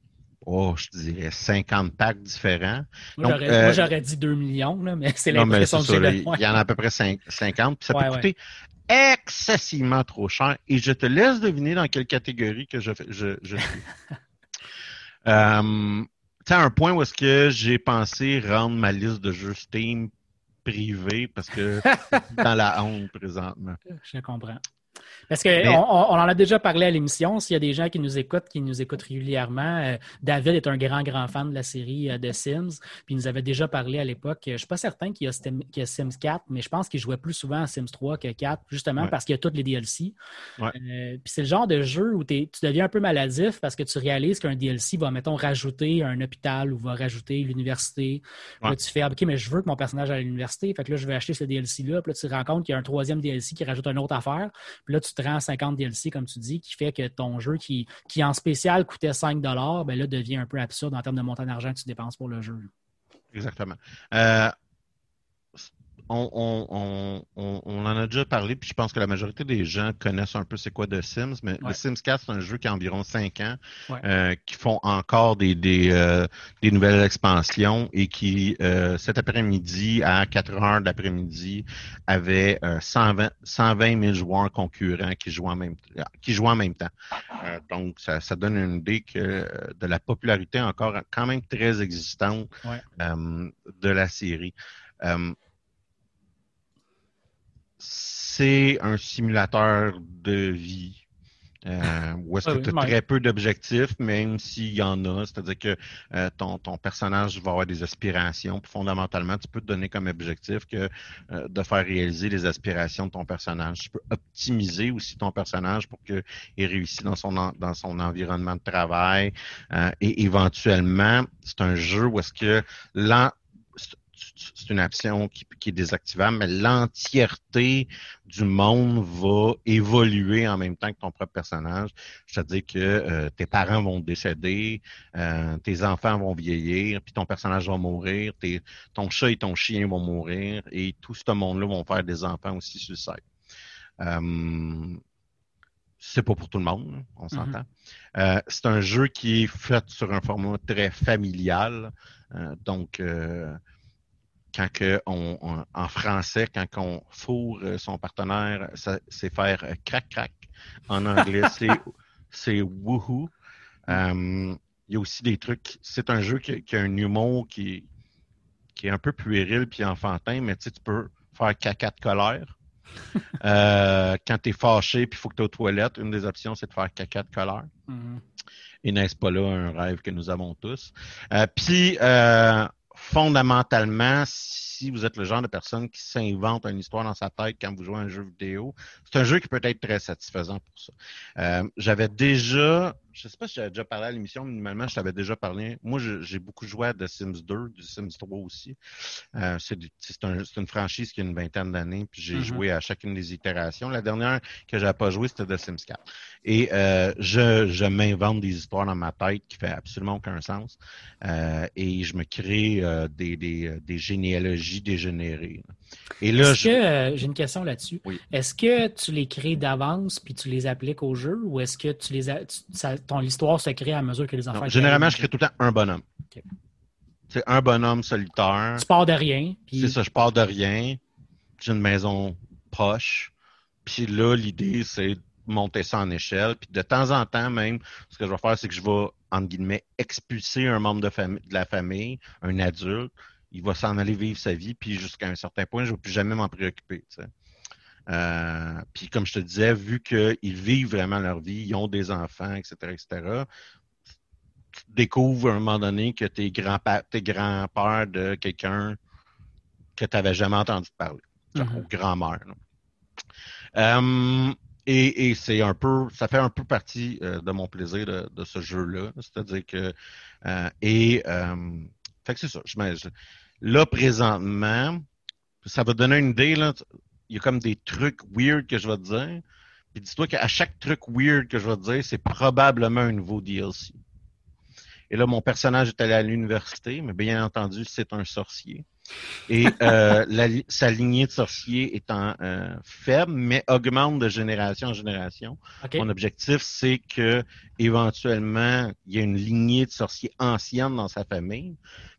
oh, je dirais 50 packs différents. Moi, j'aurais dit 2 millions, là, mais c'est l'impression que j'ai Il y en a à peu près 50, puis ça peut coûter excessivement trop cher. Et je te laisse deviner dans quelle catégorie que je, je, je suis. euh, un point où est-ce que j'ai pensé rendre ma liste de jeux Steam privée parce que dans la honte présentement. Je comprends. Parce qu'on on, en a déjà parlé à l'émission. S'il y a des gens qui nous écoutent, qui nous écoutent régulièrement, euh, David est un grand, grand fan de la série euh, de Sims. Puis il nous avait déjà parlé à l'époque. Je ne suis pas certain qu'il y, a Sims 4, mais je pense qu'il jouait plus souvent à Sims 3 que 4, justement parce qu'il y a toutes les DLC. Euh, puis c'est le genre de jeu où tu deviens un peu maladif parce que tu réalises qu'un DLC va, mettons, rajouter un hôpital ou va rajouter l'université. Là, tu fais, OK, mais je veux que mon personnage aille à l'université. Fait que là, je vais acheter ce DLC-là. Puis là, tu te rends compte qu'il y a un troisième DLC qui rajoute une autre affaire. Puis là, tu te rends 50 DLC, comme tu dis, qui fait que ton jeu qui, qui en spécial coûtait 5 ben là, devient un peu absurde en termes de montant d'argent que tu dépenses pour le jeu. Exactement. Euh, on, en a déjà parlé, puis je pense que la majorité des gens connaissent un peu c'est quoi The Sims, mais le Sims 4, c'est un jeu qui a environ 5 ans, euh, qui font encore des, euh, des, nouvelles expansions et qui, euh, cet après-midi, à 4 heures d'après-midi, avait 120, 120 000 joueurs concurrents qui jouent en même, qui jouent en même temps. donc, ça, ça, donne une idée que de la popularité encore quand même très existante de la série c'est un simulateur de vie. Euh, où est-ce que tu as très peu d'objectifs, même s'il y en a. C'est-à-dire que euh, ton, ton, personnage va avoir des aspirations. Puis fondamentalement, tu peux te donner comme objectif que euh, de faire réaliser les aspirations de ton personnage. Tu peux optimiser aussi ton personnage pour qu'il réussisse dans son, dans son environnement de travail. Et éventuellement, c'est un jeu où est-ce que c'est une option qui, est désactivable, mais l'entièreté du monde va évoluer en même temps que ton propre personnage. C'est-à-dire que euh, tes parents vont décéder, euh, tes enfants vont vieillir, puis ton personnage va mourir, ton chat et ton chien vont mourir, et tout ce monde-là vont faire des enfants aussi suicides. Euh, c'est pas pour tout le monde, on mm-hmm. s'entend. Euh, c'est un jeu qui est fait sur un format très familial. donc, quand que on, en français, quand on fourre euh, son partenaire, c'est faire euh, crac crac. En anglais, c'est woohoo. Euh, il y a aussi des trucs. C'est un jeu qui, a un humour qui, qui est un peu puéril puis enfantin, mais tu peux faire caca de colère. quand tu es fâché puis il faut que tu es aux toilettes, une des options, c'est de faire caca de colère. Mm-hmm. Et n'est-ce pas là un rêve que nous avons tous? puis, fondamentalement, si vous êtes le genre de personne qui s'invente une histoire dans sa tête quand vous jouez à un jeu vidéo, c'est un jeu qui peut être très satisfaisant pour ça. Euh, j'avais déjà je sais pas si j'avais déjà parlé à l'émission, mais minimalement, je t'avais déjà parlé. Moi, j'ai beaucoup joué à The Sims 2, du Sims 3 aussi. Euh, c'est une franchise qui a une vingtaine d'années, puis j'ai mm-hmm. joué à chacune des itérations. La dernière que j'avais pas joué, c'était The Sims 4. Et euh, je, je m'invente des histoires dans ma tête qui fait absolument aucun sens. Euh, et je me crée des, des, des, généalogies dégénérées. Et là, est-ce que j'ai une question là-dessus. Est-ce que tu les crées d'avance puis tu les appliques au jeu, ou est-ce que tu les ça, ton histoire se crée à mesure que les enfants. généralement, je crée tout le temps un bonhomme. C'est un bonhomme solitaire. Tu pars de rien. C'est ça, je pars de rien. J'ai une maison proche. Puis là, l'idée, c'est de monter ça en échelle. Puis de temps en temps, même, ce que je vais faire, c'est que je vais, entre guillemets, expulser un membre de, de la famille, un adulte. Il va s'en aller vivre sa vie, puis jusqu'à un certain point, je ne vais plus jamais m'en préoccuper. Euh, puis comme je te disais, vu qu'ils vivent vraiment leur vie, ils ont des enfants, etc., etc., tu découvres à un moment donné que tu es grand-père de quelqu'un que tu n'avais jamais entendu parler, mm-hmm. ou grand-mère. Euh, et, c'est un peu, ça fait un peu partie euh, de mon plaisir de, ce jeu-là. C'est-à-dire que, et, fait que c'est ça. Je, là, présentement, ça va donner une idée, là, il y a comme des trucs weird que je vais te dire. Puis dis-toi qu'à chaque truc weird que je vais te dire, c'est probablement un nouveau DLC. Et là, mon personnage est allé à l'université, mais bien entendu, c'est un sorcier. Et euh, la, sa lignée de sorciers étant euh, faible, mais augmente de génération en génération. Mon objectif, c'est que éventuellement, il y a une lignée de sorciers ancienne dans sa famille.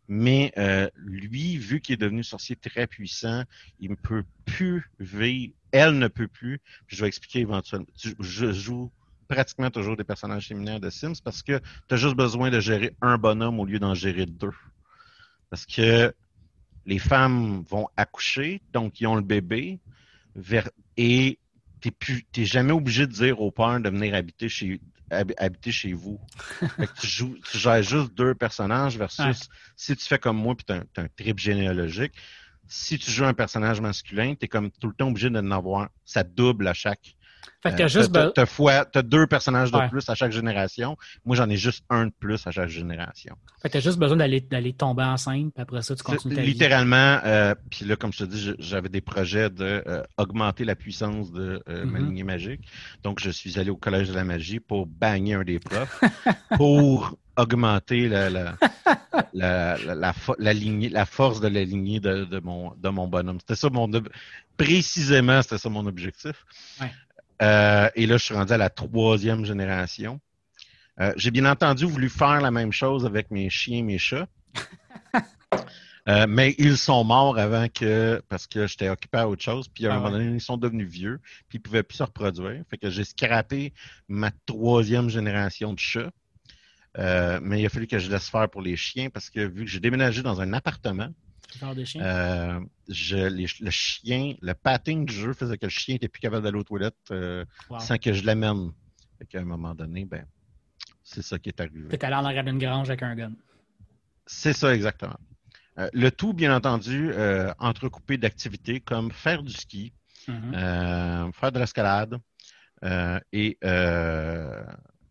Mais euh, lui, vu qu'il est devenu sorcier très puissant, il ne peut plus vivre. Elle ne peut plus. je vais expliquer éventuellement. Je joue pratiquement toujours des personnages féminins de Sims parce que tu as juste besoin de gérer un bonhomme au lieu d'en gérer deux. Parce que les femmes vont accoucher, donc ils ont le bébé, et tu n'es jamais obligé de dire au père de venir habiter chez, habiter chez vous. tu, joues, tu gères juste deux personnages versus si tu fais comme moi puis tu as, un trip généalogique. Si tu joues un personnage masculin, tu es comme tout le temps obligé de avoir. Ça double à chaque fait que t'as euh, juste. T'as, fois, t'as deux personnages de plus à chaque génération. Moi, j'en ai juste un de plus à chaque génération. Fait que t'as juste besoin d'aller, d'aller tomber enceinte, puis après ça, tu continues ta Littéralement, euh, puis là, comme je te dis, j'avais des projets de euh, augmenter la puissance de ma mm-hmm. lignée magique. Donc, je suis allé au Collège de la magie pour bagner un des profs, pour augmenter la, la, la, la, la, lignée, la force de la lignée de, de, mon, de mon bonhomme. C'était ça mon précisément, c'était ça mon objectif. Ouais. Euh, et là, je suis rendu à la troisième génération. Euh, j'ai bien entendu voulu faire la même chose avec mes chiens, mes chats. Euh, mais ils sont morts avant que, parce que j'étais occupé à autre chose. Puis à un ah moment donné, ils sont devenus vieux. Puis ils pouvaient plus se reproduire. Fait que j'ai scrappé ma troisième génération de chats. mais il a fallu que je laisse faire pour les chiens parce que vu que j'ai déménagé dans un appartement, euh, le chien, le patting du jeu faisait que le chien n'était plus capable d'aller aux toilettes euh, sans que je l'amène. À un moment donné, ben, c'est ça qui est arrivé. Tu allé en arrière d'une grange avec un gun. C'est ça, exactement. Euh, le tout, bien entendu, entrecoupé d'activités comme faire du ski, mm-hmm. faire de l'escalade et,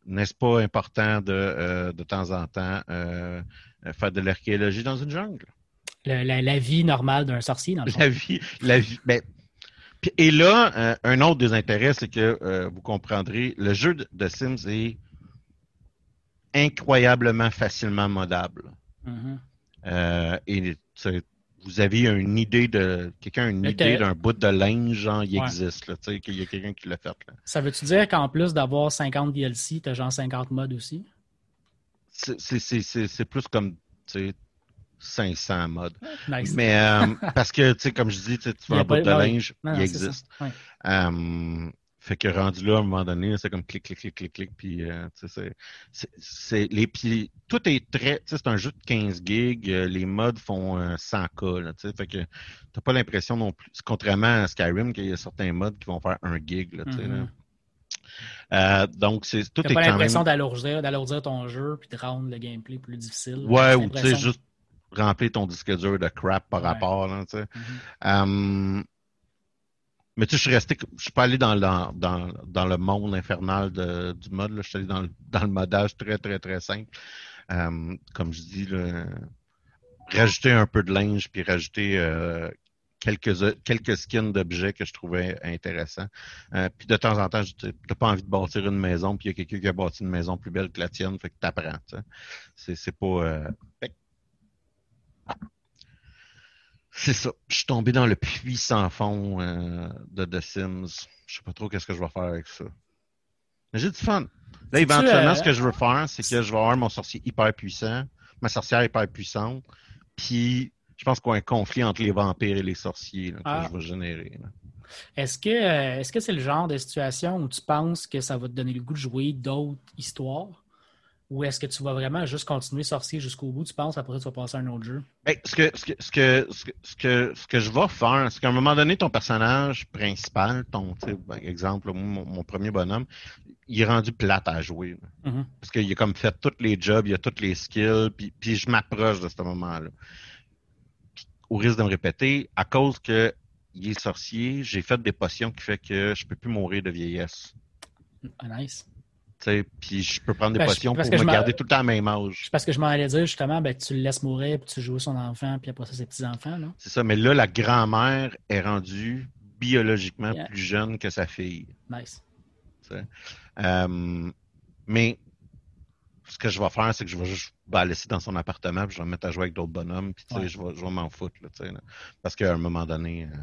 n'est-ce pas important de, de temps en temps, faire de l'archéologie dans une jungle? La, vie normale d'un sorcier, dans le La vie, la vie. Ben, et là, euh, un autre des intérêts, c'est que euh, vous comprendrez, le jeu de, Sims est incroyablement facilement modable. Mm-hmm. Euh, et vous avez une idée de quelqu'un a une idée d'un bout de linge, genre, il existe, qu'il y a quelqu'un qui l'a fait. Ça veut-tu dire qu'en plus d'avoir 50 DLC, tu as genre 50 modes aussi? C'est plus comme 500 modes. Mais euh, parce que, tu sais, comme je dis, tu vas en bout de linge, il existe. Euh, fait que rendu là, à un moment donné, c'est comme clic, clic, clic, clic, clic, puis euh, c'est les puis tout est très, tu sais, c'est un jeu de 15 gigs, les modes font 100k, là, tu sais, fait que t'as pas l'impression non plus, contrairement à Skyrim, qu'il y a certains modes qui vont faire 1 gig, là, tu sais, mm-hmm. donc, c'est tout est pas l'impression d'alourdir, d'alourdir ton jeu puis de rendre le gameplay plus difficile. Ouais, ou tu sais, juste remplir ton disque dur de crap par rapport. Là. Mm-hmm. mais tu sais, je suis resté, je suis pas allé dans, dans, dans, dans le monde infernal de, du mode. Là. Je suis allé dans, dans le modage très, très, très simple. comme je dis, là, rajouter un peu de linge puis rajouter euh, quelques, quelques skins d'objets que je trouvais intéressants. Euh, puis de temps en temps, tu n'as pas envie de bâtir une maison, puis il y a quelqu'un qui a bâti une maison plus belle que la tienne, fait que tu apprends. C'est, c'est pas. Euh, c'est ça. Je suis tombé dans le puits sans fond euh, de The Sims. Je sais pas trop qu'est-ce que je vais faire avec ça. Mais j'ai du fun. Là, éventuellement, ce que je veux faire, c'est que je vais avoir mon sorcier hyper puissant, ma sorcière hyper puissante, puis je pense qu'il y a un conflit entre les vampires et les sorciers que ah. je vais générer. Est-ce que euh, est-ce que c'est le genre de situation où tu penses que ça va te donner le goût de jouer d'autres histoires? Ou est-ce que tu vas vraiment juste continuer sorcier jusqu'au bout, tu penses, après tu vas passer à un autre jeu? Ben, ce, que, ce, que, ce, que, ce, que, ce que je vais faire, c'est qu'à un moment donné, ton personnage principal, ton ben, exemple, mon, premier bonhomme, il est rendu plate à jouer. Mm-hmm. Parce qu'il a comme fait tous les jobs, il a tous les skills, puis, puis je m'approche de ce moment-là. Au risque de me répéter, à cause que il est sorcier, j'ai fait des potions qui fait que je peux plus mourir de vieillesse. Ah, nice puis je peux prendre des potions pour me garder tout le temps à même âge. Parce que je m'en allais dire justement, ben, tu le laisses mourir, puis tu joues son enfant, puis après ça, ses petits-enfants. C'est ça, mais là, la grand-mère est rendue biologiquement plus jeune que sa fille. Nice. Euh, mais ce que je vais faire, c'est que je vais juste ben, laisser dans son appartement, puis je vais me mettre à jouer avec d'autres bonhommes, puis je vais, je vais m'en foutre. Là, là, parce qu'à un moment donné, euh,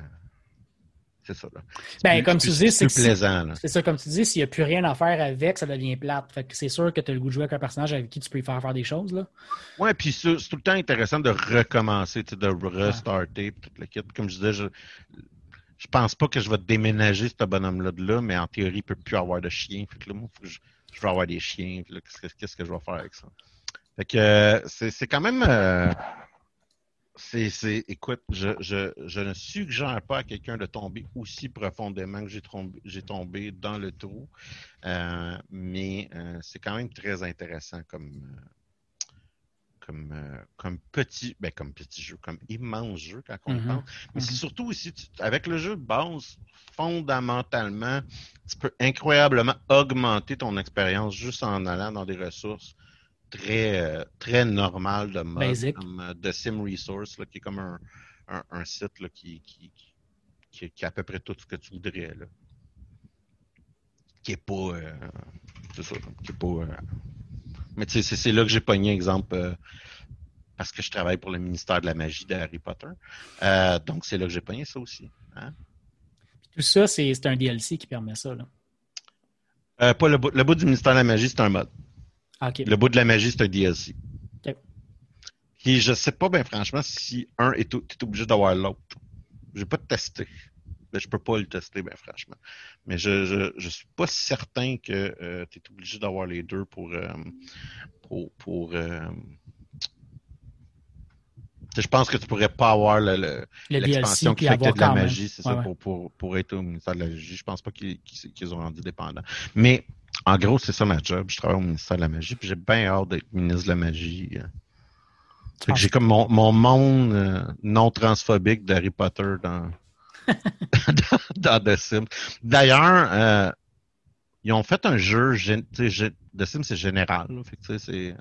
c'est ça. Là. Ben, comme tu dis, c'est plaisant. C'est ça, comme tu dis, s'il n'y a plus rien à faire avec, ça devient plate. Fait que c'est sûr que tu as le goût de jouer avec un personnage avec qui tu peux faire faire des choses. Là. Ouais, puis c'est tout le temps intéressant de recommencer, de restarter, tout le kit. Comme je disais, je, je pense pas que je vais déménager ce bonhomme-là de là, mais en théorie, il peut plus avoir de chien. Fait que là, moi, faut que je, je veux avoir des chiens. Qu'est-ce que je vais faire avec ça? Fait que euh, c'est quand même. Euh, c'est, écoute, je, je, je, ne suggère pas à quelqu'un de tomber aussi profondément que j'ai tombé, tombé dans le trou, euh, mais c'est quand même très intéressant comme, comme, comme petit, ben comme petit jeu, comme immense jeu quand on mm-hmm. pense. Mais c'est mm-hmm. surtout aussi, avec le jeu de base, fondamentalement, tu peux incroyablement augmenter ton expérience juste en allant dans des ressources très, euh, très normales de mode, comme euh, The Sim Resource, qui est comme un, un, site là, qui, qui, qui, qui, a à peu près tout ce que tu voudrais. Là. Qui est pas. Euh, c'est ça, qui est pas. mais tu sais, c'est là que j'ai pogné, exemple parce que je travaille pour le ministère de la magie de Harry Potter. donc, c'est là que j'ai pogné ça aussi. Hein? Tout ça, c'est un DLC qui permet ça. Là. Euh, pas le le bout du ministère de la magie, c'est un mode. Ah, le bout de la magie, c'est un DLC. Okay. Puis je sais pas, ben franchement, si un est, est obligé d'avoir l'autre. Je vais pas testé. Ben, je peux pas le tester, ben franchement. Mais je, je, je suis pas certain que euh, tu es obligé d'avoir les deux pour, euh, pour, pour je pense que tu pourrais pas avoir l'expansion le, qui fait a de la magie, c'est ça, Pour, pour, pour, être au ministère de la magie. Je pense pas qu'ils ont rendu dépendant. Mais en gros, c'est ça ma job. Je travaille au ministère de la magie, puis j'ai bien hâte d'être ministre de la magie. Euh. J'ai comme mon, mon monde euh, non transphobique d'Harry Potter dans, dans, The Sims. D'ailleurs, euh, ils ont fait un jeu, The Sims c'est général, fait c'est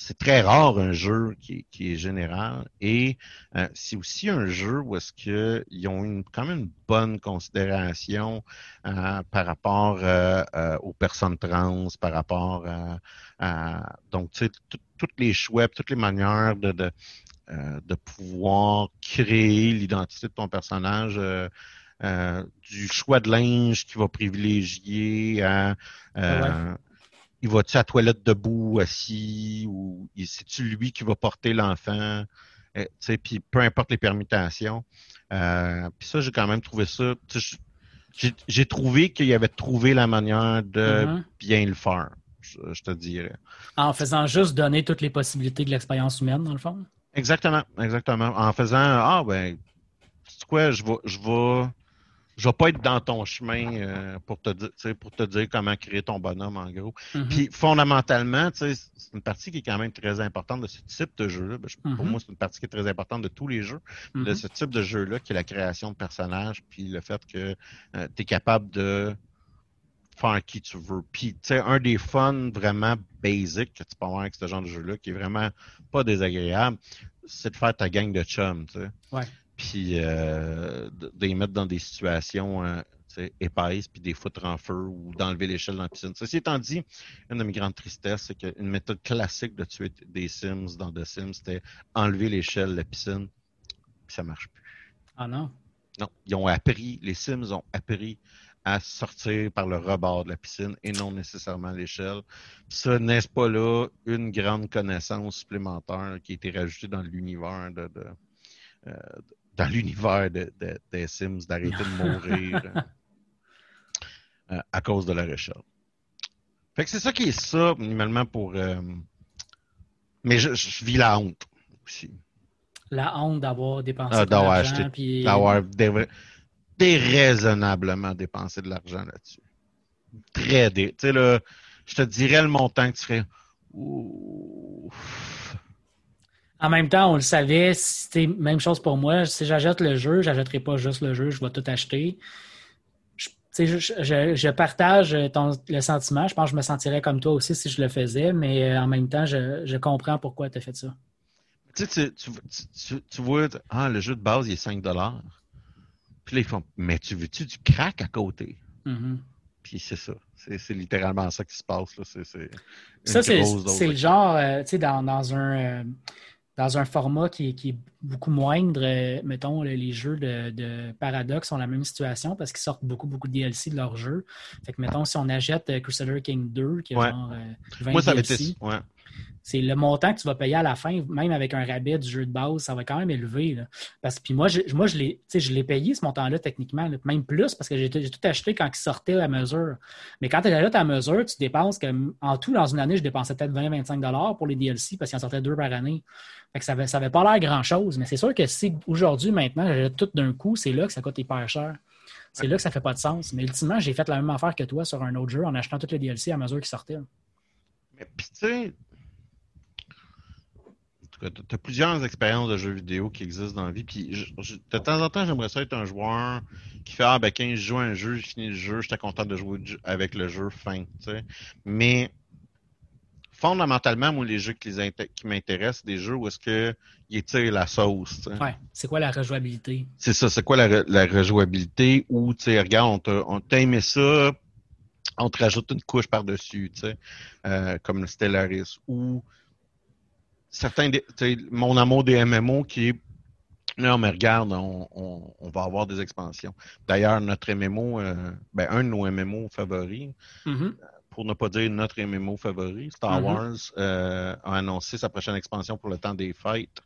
c'est très rare un jeu qui, qui est général et euh, c'est aussi un jeu où est-ce qu'ils ont une, quand même une bonne considération euh, par rapport euh, aux personnes trans, par rapport à, donc tu sais toutes les choix, toutes les manières de, de, de pouvoir créer l'identité de ton personnage. du choix de linge qui va privilégier à il va-tu à la toilette debout, assis, ou c'est-tu lui qui va porter l'enfant? Euh, puis peu importe les permutations. Euh, puis ça, j'ai quand même trouvé ça. J'ai trouvé qu'il avait trouvé la manière de mm-hmm. bien le faire, je, te dirais. En faisant juste donner toutes les possibilités de l'expérience humaine, dans le fond? Exactement, exactement. En faisant Ah ben, c'est quoi, je vais je vais je vais pas être dans ton chemin euh, pour te dire pour te dire comment créer ton bonhomme en gros. Mm-hmm. Puis fondamentalement, c'est une partie qui est quand même très importante de ce type de jeu-là. Ben, pour mm-hmm. moi, c'est une partie qui est très importante de tous les jeux. De mm-hmm. ce type de jeu-là, qui est la création de personnages, puis le fait que euh, tu es capable de faire qui tu veux. Puis, tu sais, un des fun vraiment basic que tu peux avoir avec ce genre de jeu-là, qui est vraiment pas désagréable, c'est de faire ta gang de chums, tu sais. Ouais puis euh, de, les mettre dans des situations euh, épaisses, puis des foutre en feu ou d'enlever l'échelle dans la piscine. Ceci étant dit, une de mes grandes tristesses, c'est qu'une méthode classique de tuer des Sims dans The Sims, c'était enlever l'échelle de la piscine, puis ça marche plus. Ah non? Non, ils ont appris, les Sims ont appris à sortir par le rebord de la piscine et non nécessairement l'échelle. Ça, n'est-ce pas là une grande connaissance supplémentaire qui a été rajoutée dans l'univers de, de, euh, dans l'univers de, des Sims d'arrêter de mourir euh, euh, à cause de la recherche. Fait que c'est ça qui est ça, minimalement, pour. Euh, mais je, vis la honte aussi. La honte d'avoir dépensé ah, de l'argent. Puis... D'avoir déraisonnablement dépensé de l'argent là-dessus. Très dé. Tu sais, là, je te dirais le montant que tu ferais. En même temps, on le savait, c'était même chose pour moi. Si j'achète le jeu, j'achèterai pas juste le jeu, je vais tout acheter. Je, je, je partage ton, le sentiment. Je pense que je me sentirais comme toi aussi si je le faisais, mais euh, en même temps, je, comprends pourquoi tu as fait ça. Tu, sais, tu, vois, ah, le jeu de base, il est 5 Puis là, ils font, mais tu veux-tu du crack à côté? Mm-hmm. Puis c'est ça. C'est littéralement ça qui se passe. Là. ça, c'est le genre, euh, tu sais, dans, dans, un. Euh, dans un format qui est, beaucoup moindre, euh, mettons, les jeux de, de, Paradox ont la même situation parce qu'ils sortent beaucoup, beaucoup de DLC de leurs jeux. Fait que, mettons, si on achète Crusader King 2, qui est genre 20 Moi, ça DLC, ouais c'est le montant que tu vas payer à la fin, même avec un rabais du jeu de base, ça va quand même élever. Parce que moi, je, moi, je l'ai payé ce montant-là techniquement, même plus, parce que j'ai tout acheté quand il sortait à mesure. Mais quand tu là à mesure, tu dépenses que, en tout, dans une année, je dépensais peut-être 20-25 pour les DLC parce qu'il en sortait deux par année. Fait que ça n'avait pas l'air grand-chose. Mais c'est sûr que si aujourd'hui, maintenant, j'achète tout d'un coup, c'est là que ça coûte hyper cher. C'est là que ça fait pas de sens. Mais ultimement, j'ai fait la même affaire que toi sur un autre jeu en achetant tous les DLC à mesure qu'ils sortaient. Mais puis tu sais, tu as plusieurs expériences de jeux vidéo qui existent dans la vie. Puis de temps en temps, j'aimerais ça être un joueur qui fait Ah ben quand je joue un jeu, je finis le jeu, j'étais content de jouer avec le jeu fin. Mais fondamentalement, moi, les jeux qui, qui m'intéressent, des jeux où est-ce qu'ils tirent la sauce. Ouais. C'est quoi la rejouabilité? C'est ça, c'est quoi la, la rejouabilité où, tu sais, regarde, on t'a aimé ça, on te rajoute une couche par-dessus, tu sais, euh, comme le Stellaris, ou certains, mon amour des MMO qui est non, mais regarde, on, va avoir des expansions. D'ailleurs, notre MMO, euh, ben, un de nos MMO favoris, mm-hmm. pour ne pas dire notre MMO favori, Star mm-hmm. Wars euh, a annoncé sa prochaine expansion pour le temps des fêtes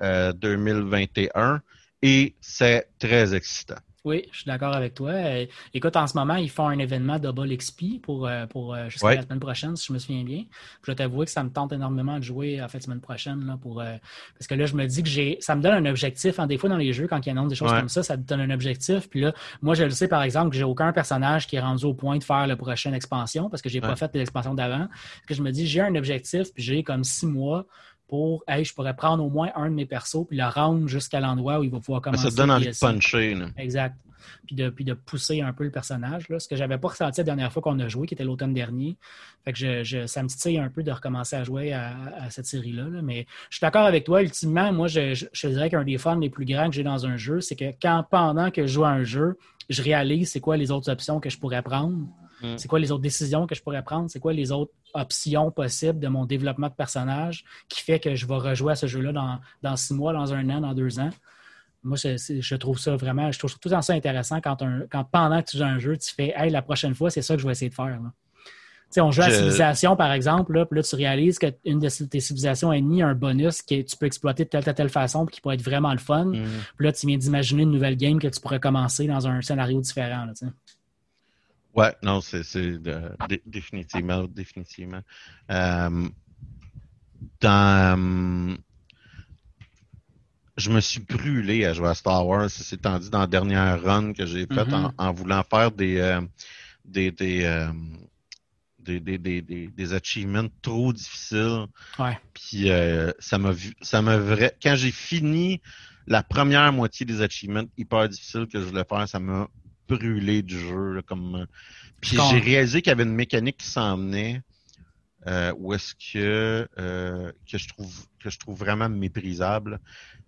2021 euh, et c'est très excitant. Oui, je suis d'accord avec toi. Euh, écoute, en ce moment, ils font un événement Double XP pour, euh, pour euh, jusqu'à la semaine prochaine, si je me souviens bien. je dois t'avouer que ça me tente énormément de jouer à la semaine prochaine. Là, pour, parce que là, je me dis que j'ai. ça me donne un objectif. Hein, des fois, dans les jeux, quand ils annoncent des choses comme ça, ça te donne un objectif. Puis là, moi, je le sais, par exemple, que j'ai aucun personnage qui est rendu au point de faire la prochaine expansion parce que j'ai n'ai pas fait l'expansion d'avant. Que je me dis, j'ai un objectif, puis j'ai comme six mois pour, hey, je pourrais prendre au moins un de mes persos puis le rendre jusqu'à l'endroit où il va pouvoir commencer. Ça te donne envie de puncher. Exact. Puis de, puis de pousser un peu le personnage. Là, ce que j'avais pas ressenti la dernière fois qu'on a joué, qui était l'automne dernier. Fait que je, ça me titille un peu de recommencer à jouer à, cette série-là. Mais je suis d'accord avec toi. Ultimement, moi, je, je, dirais qu'un des fans les plus grands que j'ai dans un jeu, c'est que quand pendant que je joue à un jeu, je réalise c'est quoi les autres options que je pourrais prendre. Mm. C'est quoi les autres décisions que je pourrais prendre? C'est quoi les autres options possibles de mon développement de personnage qui fait que je vais rejouer à ce jeu-là dans, dans, six mois, dans un an, dans deux ans? Moi, je, trouve ça vraiment, je trouve tout ça intéressant quand, quand pendant que tu joues un jeu, tu fais Hey, la prochaine fois, c'est ça que je vais essayer de faire. on joue à civilisation, par exemple, là, puis là, tu réalises qu'une de tes civilisations a mis un bonus que tu peux exploiter de telle, telle, telle façon, puis qui pourrait être vraiment le fun. Mm. Puis là, tu viens d'imaginer une nouvelle game que tu pourrais commencer dans un scénario différent. Là, Ouais, non, c'est définitivement, définitivement. Euh, dans, je me suis brûlé à jouer à Star Wars, c'est dit dans la dernière run que j'ai faite en, mm-hmm. voulant faire des, euh, des, euh, des, des, des, des, des, achievements trop difficiles. Ouais. Puis ça m'a ça m'a vrai. Quand j'ai fini la première moitié des achievements hyper difficiles que je voulais faire, ça m'a brûlé du jeu. comme... Euh, puis j'ai réalisé qu'il y avait une mécanique qui s'en venait euh, où est-ce que, euh, que, je trouve, que je trouve vraiment méprisable.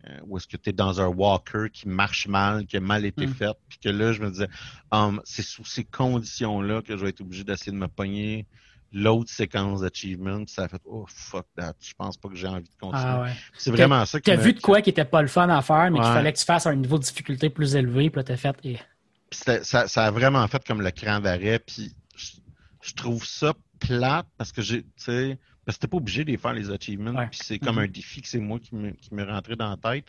Euh, où est-ce que tu es dans un walker qui marche mal, qui a mal été hmm. fait, puis que là, je me disais, um, c'est sous ces conditions-là que je vais être obligé d'essayer de me pogner l'autre séquence d'achievement, ça a fait oh fuck that, je pense pas que j'ai envie de continuer. Ah ouais. C'est vraiment ça que. Tu as vu de quoi qui était pas le fun à faire, mais qu'il fallait que tu fasses un niveau de difficulté plus élevé, puis là t'as fait. Et ça, ça, a vraiment fait comme le cran d'arrêt. Puis je, trouve ça plate parce que j'ai, tu sais, parce que t'es pas obligé de faire les achievements. Puis c'est comme mm-hmm. un défi que c'est moi qui me, qui me rentrait dans la tête.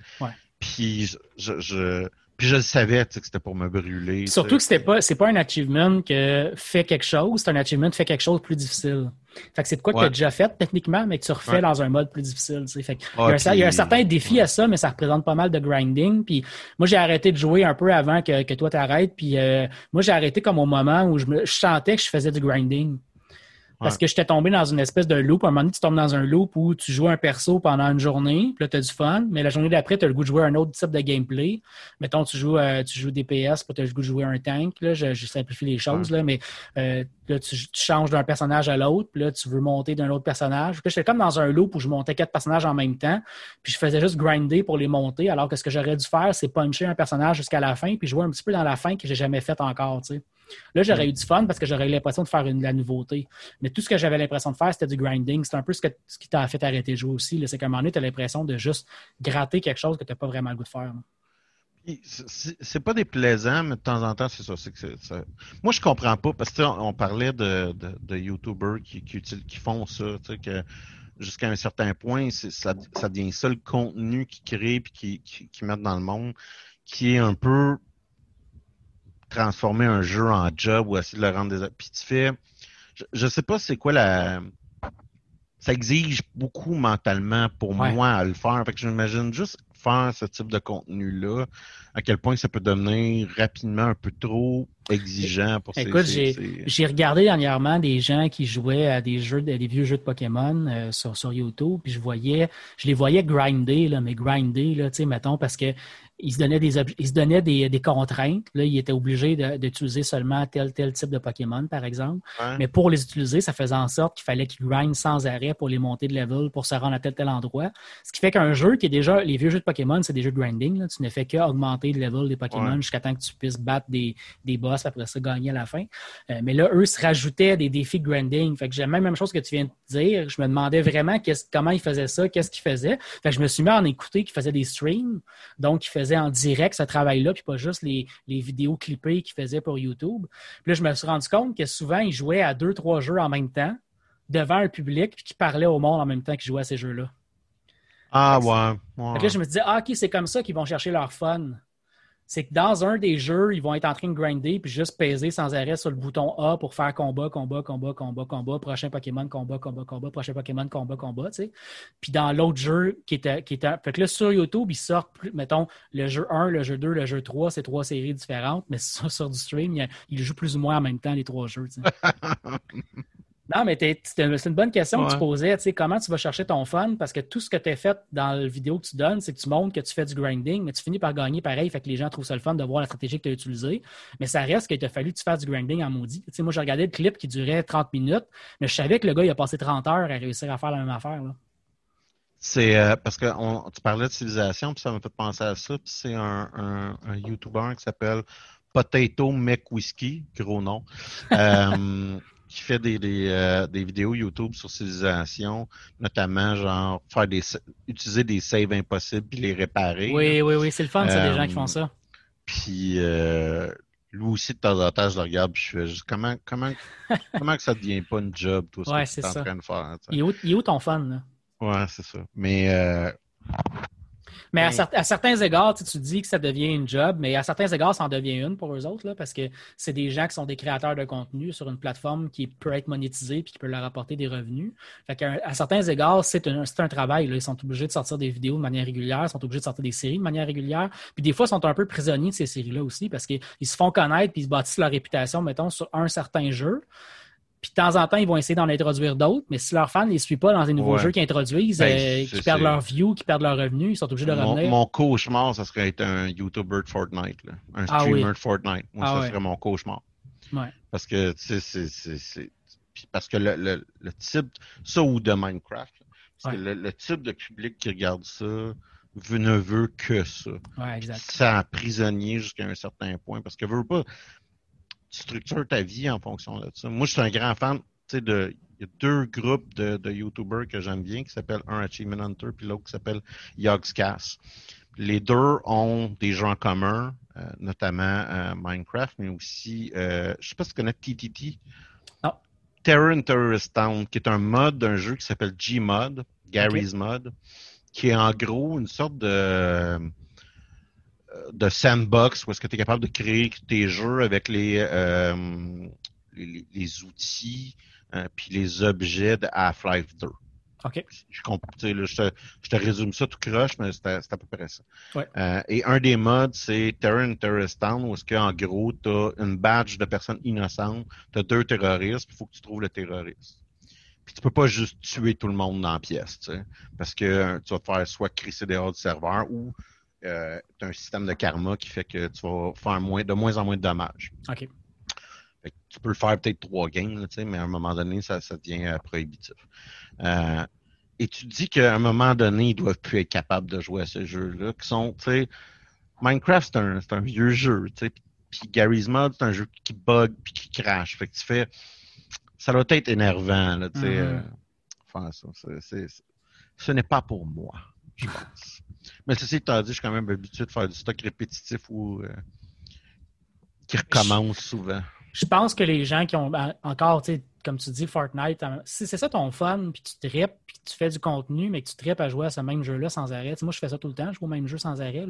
Puis je, je, puis je le savais que c'était pour me brûler. surtout que c'était pas, c'est pas un achievement que fait quelque chose, c'est un achievement qui fait quelque chose de plus difficile. Fait que c'est de quoi que tu as déjà fait techniquement, mais que tu refais dans un mode plus difficile. Fait il, y a un, certain défi à ça, mais ça représente pas mal de grinding. Puis moi, j'ai arrêté de jouer un peu avant que, que toi t'arrêtes. Puis euh, moi, j'ai arrêté comme au moment où je, me, je sentais que je faisais du grinding. Parce que j'étais tombé dans une espèce de loop. À un moment donné, tu tombes dans un loop où tu joues un perso pendant une journée, puis là, tu as du fun, mais la journée d'après, tu as le goût de jouer un autre type de gameplay. Mettons, tu joues, euh, tu joues DPS, puis tu as le goût de jouer un tank. Là, je, simplifie les choses, là, mais euh, là, tu, changes d'un personnage à l'autre, puis là, tu veux monter d'un autre personnage. J'étais comme dans un loop où je montais quatre personnages en même temps, puis je faisais juste grinder pour les monter, alors que ce que j'aurais dû faire, c'est puncher un personnage jusqu'à la fin, puis jouer un petit peu dans la fin que j'ai jamais fait encore, tu sais. Là, j'aurais eu du fun parce que j'aurais eu l'impression de faire une, la nouveauté. Mais tout ce que j'avais l'impression de faire, c'était du grinding. C'est un peu ce, qui t'a fait arrêter de jouer aussi. C'est qu'à un moment donné, tu as l'impression de juste gratter quelque chose que tu n'as pas vraiment le goût de faire. C'est pas déplaisant, mais de temps en temps, c'est ça, Moi, je comprends pas, parce que on parlait de, de, YouTubers qui, qui, font ça, que jusqu'à un certain point, ça, ça devient ça le contenu qu'ils créent et qui, qui, mettent dans le monde, qui est un peu transformer un jeu en job ou essayer de le rendre des. Puis tu fais. Je, je sais pas c'est quoi la. Ça exige beaucoup mentalement pour moi à le faire. Fait que j'imagine juste faire ce type de contenu-là, à quel point ça peut devenir rapidement un peu trop exigeant pour Écoute, j'ai regardé dernièrement des gens qui jouaient à des jeux, des vieux jeux de Pokémon euh, sur, sur YouTube, puis je voyais, je les voyais grinder, là, mais grinder, là, tu sais, mettons, parce que il se donnait des, il se donnait des, des contraintes. Là, il était obligé d'utiliser seulement tel tel type de Pokémon, par exemple. Mais pour les utiliser, ça faisait en sorte qu'il fallait qu'il grind sans arrêt pour les monter de level, pour se rendre à tel tel endroit. Ce qui fait qu'un jeu qui est déjà, les vieux jeux de Pokémon, c'est des jeux de grinding. Là. Tu ne fais qu'augmenter le level des Pokémon jusqu'à temps que tu puisses battre des, des boss, après ça gagner à la fin. Euh, mais là, eux se rajoutaient des défis de grinding. Fait que j'ai la même chose que tu viens de dire. Je me demandais vraiment comment ils faisaient ça, qu'est-ce qu'ils faisaient. Fait que je me suis mis à en écouter qu'ils faisaient des streams. Donc, ils faisaient en direct ce travail-là, puis pas juste les, vidéos clippées qu'ils faisaient pour YouTube. Puis là, je me suis rendu compte que souvent, ils jouaient à deux, trois jeux en même temps, devant un public, puis qu'ils parlaient au monde en même temps qu'ils jouaient à ces jeux-là. Ah, ouais. ouais. là, je me disais, ah, OK, c'est comme ça qu'ils vont chercher leur fun c'est que dans un des jeux, ils vont être en train de grinder puis juste peser sans arrêt sur le bouton A pour faire combat, combat, combat, combat, combat, prochain Pokémon, combat, combat, combat, prochain Pokémon, combat, combat. Puis dans l'autre jeu qui était, qui. Fait que là, sur YouTube, ils sortent, mettons, le jeu 1, le jeu 2, le jeu 3, c'est trois séries différentes, mais sur, sur du stream, ils jouent plus ou moins en même temps les trois jeux, Non, mais c'est une bonne question que tu posais. Tu sais, comment tu vas chercher ton fun? Parce que tout ce que tu as fait dans la vidéo que tu donnes, c'est que tu montres que tu fais du grinding, mais tu finis par gagner pareil. Fait que les gens trouvent ça le fun de voir la stratégie que tu as utilisée. Mais ça reste qu'il t'a fallu que tu fasses du grinding en maudit. Tu sais, moi, j'ai regardé le clip qui durait 30 minutes, mais je savais que le gars, il a passé 30 heures à réussir à faire la même affaire. C'est euh, parce que tu parlais de civilisation, puis ça m'a fait penser à ça. Puis c'est un, un, YouTuber qui s'appelle Potato McWhiskey, gros nom. Euh, qui fait des, des, euh, des, vidéos YouTube sur civilisation, notamment genre faire des utiliser des saves impossibles puis les réparer. Oui, oui, oui, c'est le fun, c'est des gens qui font ça. Puis euh, lui aussi de temps en temps je le regarde puis je fais juste comment comment comment que ça devient pas une job tout ce que tu es en train de faire. Il est, où, il est où ton fun là? Ouais, c'est ça. Mais mais à, certains égards, tu, dis que ça devient une job, mais à certains égards, ça en devient une pour eux autres, là, parce que c'est des gens qui sont des créateurs de contenu sur une plateforme qui peut être monétisée puis qui peut leur apporter des revenus. Fait à certains égards, c'est un, un, travail. Là. Ils sont obligés de sortir des vidéos de manière régulière, ils sont obligés de sortir des séries de manière régulière. Puis des fois, ils sont un peu prisonniers de ces séries-là aussi parce qu'ils se font connaître puis ils se bâtissent leur réputation, mettons, sur un certain jeu. Puis de temps en temps, ils vont essayer d'en introduire d'autres, mais si leurs fans ne les suivent pas dans les nouveaux jeux qu'ils introduisent, ben, euh, qui perdent leur view, qui perdent leur revenu, ils sont obligés de revenir. Mon cauchemar, ça serait être un YouTuber de Fortnite, un ah streamer de Fortnite. Moi, ah ça serait mon cauchemar. Ouais. Parce que, tu sais, c'est. Parce que le, le, le, type. Ça ou de Minecraft. parce que le, type de public qui regarde ça ne veut que ça. Ouais, exact. Ça prisonnier jusqu'à un certain point. Parce que veut pas tu structures ta vie en fonction de ça. Moi, je suis un grand fan de. Il y a deux groupes de, de YouTubers que j'aime bien qui s'appellent un Achievement Hunter puis l'autre qui s'appelle Yogscast. Les deux ont des jeux en commun, euh, notamment euh, Minecraft, mais aussi, euh, je sais pas si tu connais TTT. Non. Terror Terrorist Town, qui est un mode d'un jeu qui s'appelle Gmod, Gary's Mod, qui est en gros une sorte de de sandbox où est-ce que tu es capable de créer tes jeux avec les, euh, les, outils euh, puis les objets de Half-Life 2. OK. Je, je, te, résume ça tout croche, mais c'est à, peu près ça. Ouais. Euh, et un des modes, c'est Terror and Terrorist Town, où est-ce qu'en gros, tu as une badge de personnes innocentes, tu as deux terroristes, puis il faut que tu trouves le terroriste. Puis tu peux pas juste tuer tout le monde dans la pièce, tu sais, parce que tu vas te faire soit crisser dehors du serveur ou euh, tu as un système de karma qui fait que tu vas faire moins, de moins en moins de dommages. OK. tu peux le faire peut-être trois games, mais à un moment donné, ça, ça devient euh, prohibitif. Euh, et tu dis qu'à un moment donné, ils doivent plus être capables de jouer à ce jeu-là, qui sont, tu sais, Minecraft, c'est un, un, vieux jeu, tu sais. Puis Gary's Mod, c'est un jeu qui bug puis qui crash. Fait que tu fais. Ça doit être énervant, là, tu sais. Mhm. euh, faire ça. Ce n'est pas pour moi, je pense. Mais ceci étant dit, je suis quand même habitué de faire du stock répétitif ou euh, qui recommence souvent. Je pense que les gens qui ont ben, encore, comme tu dis, Fortnite, euh, si c'est ça ton fun, puis tu tripes, puis tu fais du contenu, mais que tu tripes à jouer à ce même jeu-là sans arrêt. Tu sais, moi, je fais ça tout le temps, je joue au même jeu sans arrêt.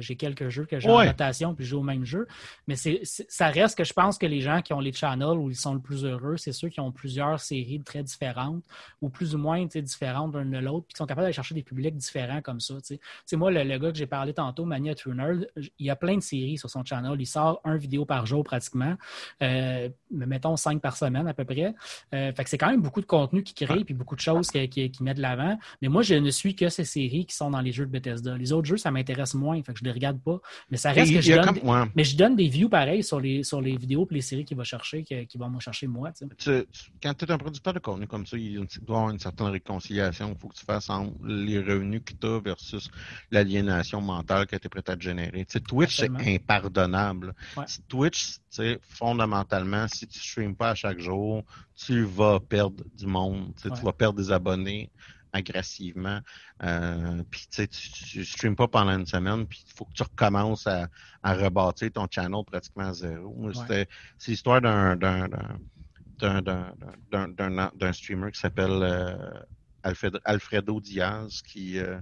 J'ai quelques jeux que j'ai en rotation, puis je joue au même jeu. Mais c'est ça reste que je pense que les gens qui ont les channels où ils sont le plus heureux, c'est ceux qui ont plusieurs séries très différentes, ou plus ou moins différentes l'un de l'autre, puis qui sont capables d'aller chercher des publics différents comme ça. Tu sais, Tu sais, moi, le, le gars que j'ai parlé tantôt, Mania Tuner, il y a plein de séries sur son channel. Il sort un vidéo par jour pratiquement. Euh, mettons cinq par semaine à peu près. Euh, fait que c'est quand même beaucoup de contenu qui crée puis beaucoup de choses qui, qui, qui met de l'avant. Mais moi, je ne suis que ces séries qui sont dans les jeux de Bethesda. Les autres jeux, ça m'intéresse moins. Fait que je les regarde pas. Mais ça reste que il je donne. comme- ouais. Mais je donne des views pareils sur les, sur les vidéos et les séries qu'il va chercher, qui, qui vont me chercher moi. tu tu- quand tu es un producteur de contenu comme ça, il il doit y avoir une certaine réconciliation qu'il faut que tu fasses entre les revenus que tu as versus l'aliénation mentale que tu es prêt à te générer. Twitch, c'est impardonnable. Ouais. Twitch, fondamentalement, si tu ne streames pas à chaque jour, tu vas perdre du monde. Tu sais, Ouais. Tu vas perdre des abonnés agressivement. Euh, puis tu tu streames pas pendant une semaine, puis il faut que tu recommences à, à rebâtir ton channel pratiquement à zéro. Ouais. C'est l'histoire d'un streamer qui s'appelle euh, Alfred- Alfredo Diaz qui euh,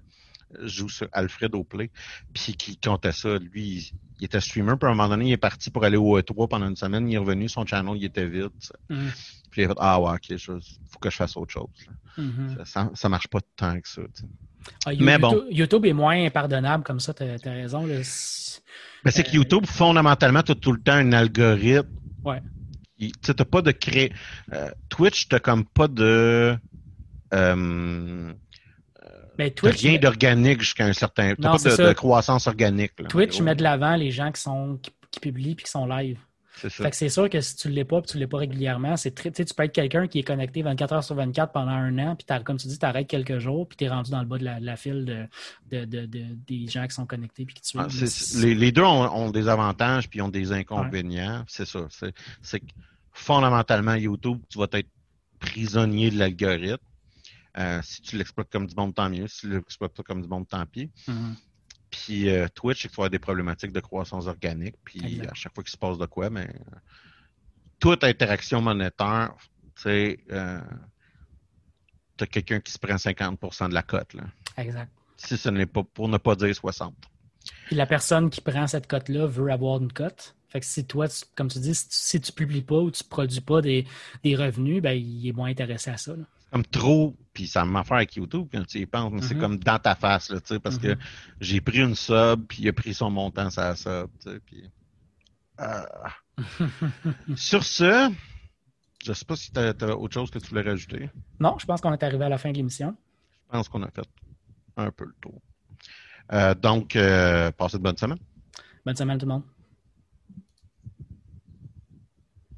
joue sur Alfredo Play puis qui comptait ça lui il, était streamer puis à un moment donné il est parti pour aller au E3 pendant une semaine il est revenu son channel il était vide. Mhm. puis il a fait ah ouais ok il faut que je fasse autre chose. Mhm. ça, ça, marche pas tant que ça. Ah, Mais YouTube, bon. YouTube est moins impardonnable comme ça, tu as, raison. là. C'est- Mais c'est que Euh, YouTube, fondamentalement, tu as tout le temps un algorithme. Ouais. Tu n'as pas de cré... euh, Twitch, tu comme pas de. Euh, Mais t'as Twitch, rien d'organique jusqu'à un certain. Non, pas de, croissance organique. là, Twitch met de l'avant les gens qui sont qui, qui publient puis qui sont live. C'est ça. Fait que c'est sûr que si tu ne l'es pas, puis tu ne l'es pas régulièrement, c'est très, tu peux être quelqu'un qui est connecté 24 heures sur 24 pendant un an, puis comme tu dis, tu arrêtes quelques jours, puis tu es rendu dans le bas de la, de la file de, de, de- de- des gens qui sont connectés puis qui te. Ah, les, les deux ont, ont des avantages puis ont des inconvénients. C'est ça. C'est, c'est que fondamentalement, YouTube, tu vas être prisonnier de l'algorithme. Euh, si tu l'exploites comme du monde, tant mieux. Si tu l'exploites pas comme du monde, tant pis. Mhm. Puis euh, Twitch, qu'il faut avoir des problématiques de croissance organique. Puis à chaque fois qu'il se passe de quoi, mais euh, toute interaction monétaire, tu sais, euh, t'as quelqu'un qui se prend 50% de la cote. Là. Exact. Si ce n'est pas pour ne pas dire 60. Puis la personne qui prend cette cote-là veut avoir une cote. Fait que si toi, tu- comme tu dis, si tu, si tu publies pas ou tu produis pas des, des revenus, ben, il est moins intéressé à ça. là. Comme trop, puis ça m'a fait avec YouTube quand tu y penses, mais c'est Mhm. comme dans ta face, là, tu sais, parce Mhm. que j'ai pris une sub, puis il a pris son montant la sub, puis... Ah. Sur ce, je sais pas si tu as, autre chose que tu voulais rajouter. Non, je pense qu'on est arrivé à la fin de l'émission. Je pense qu'on a fait un peu le tour. Euh, donc, euh, passez de bonne semaine. Bonne semaine tout le monde.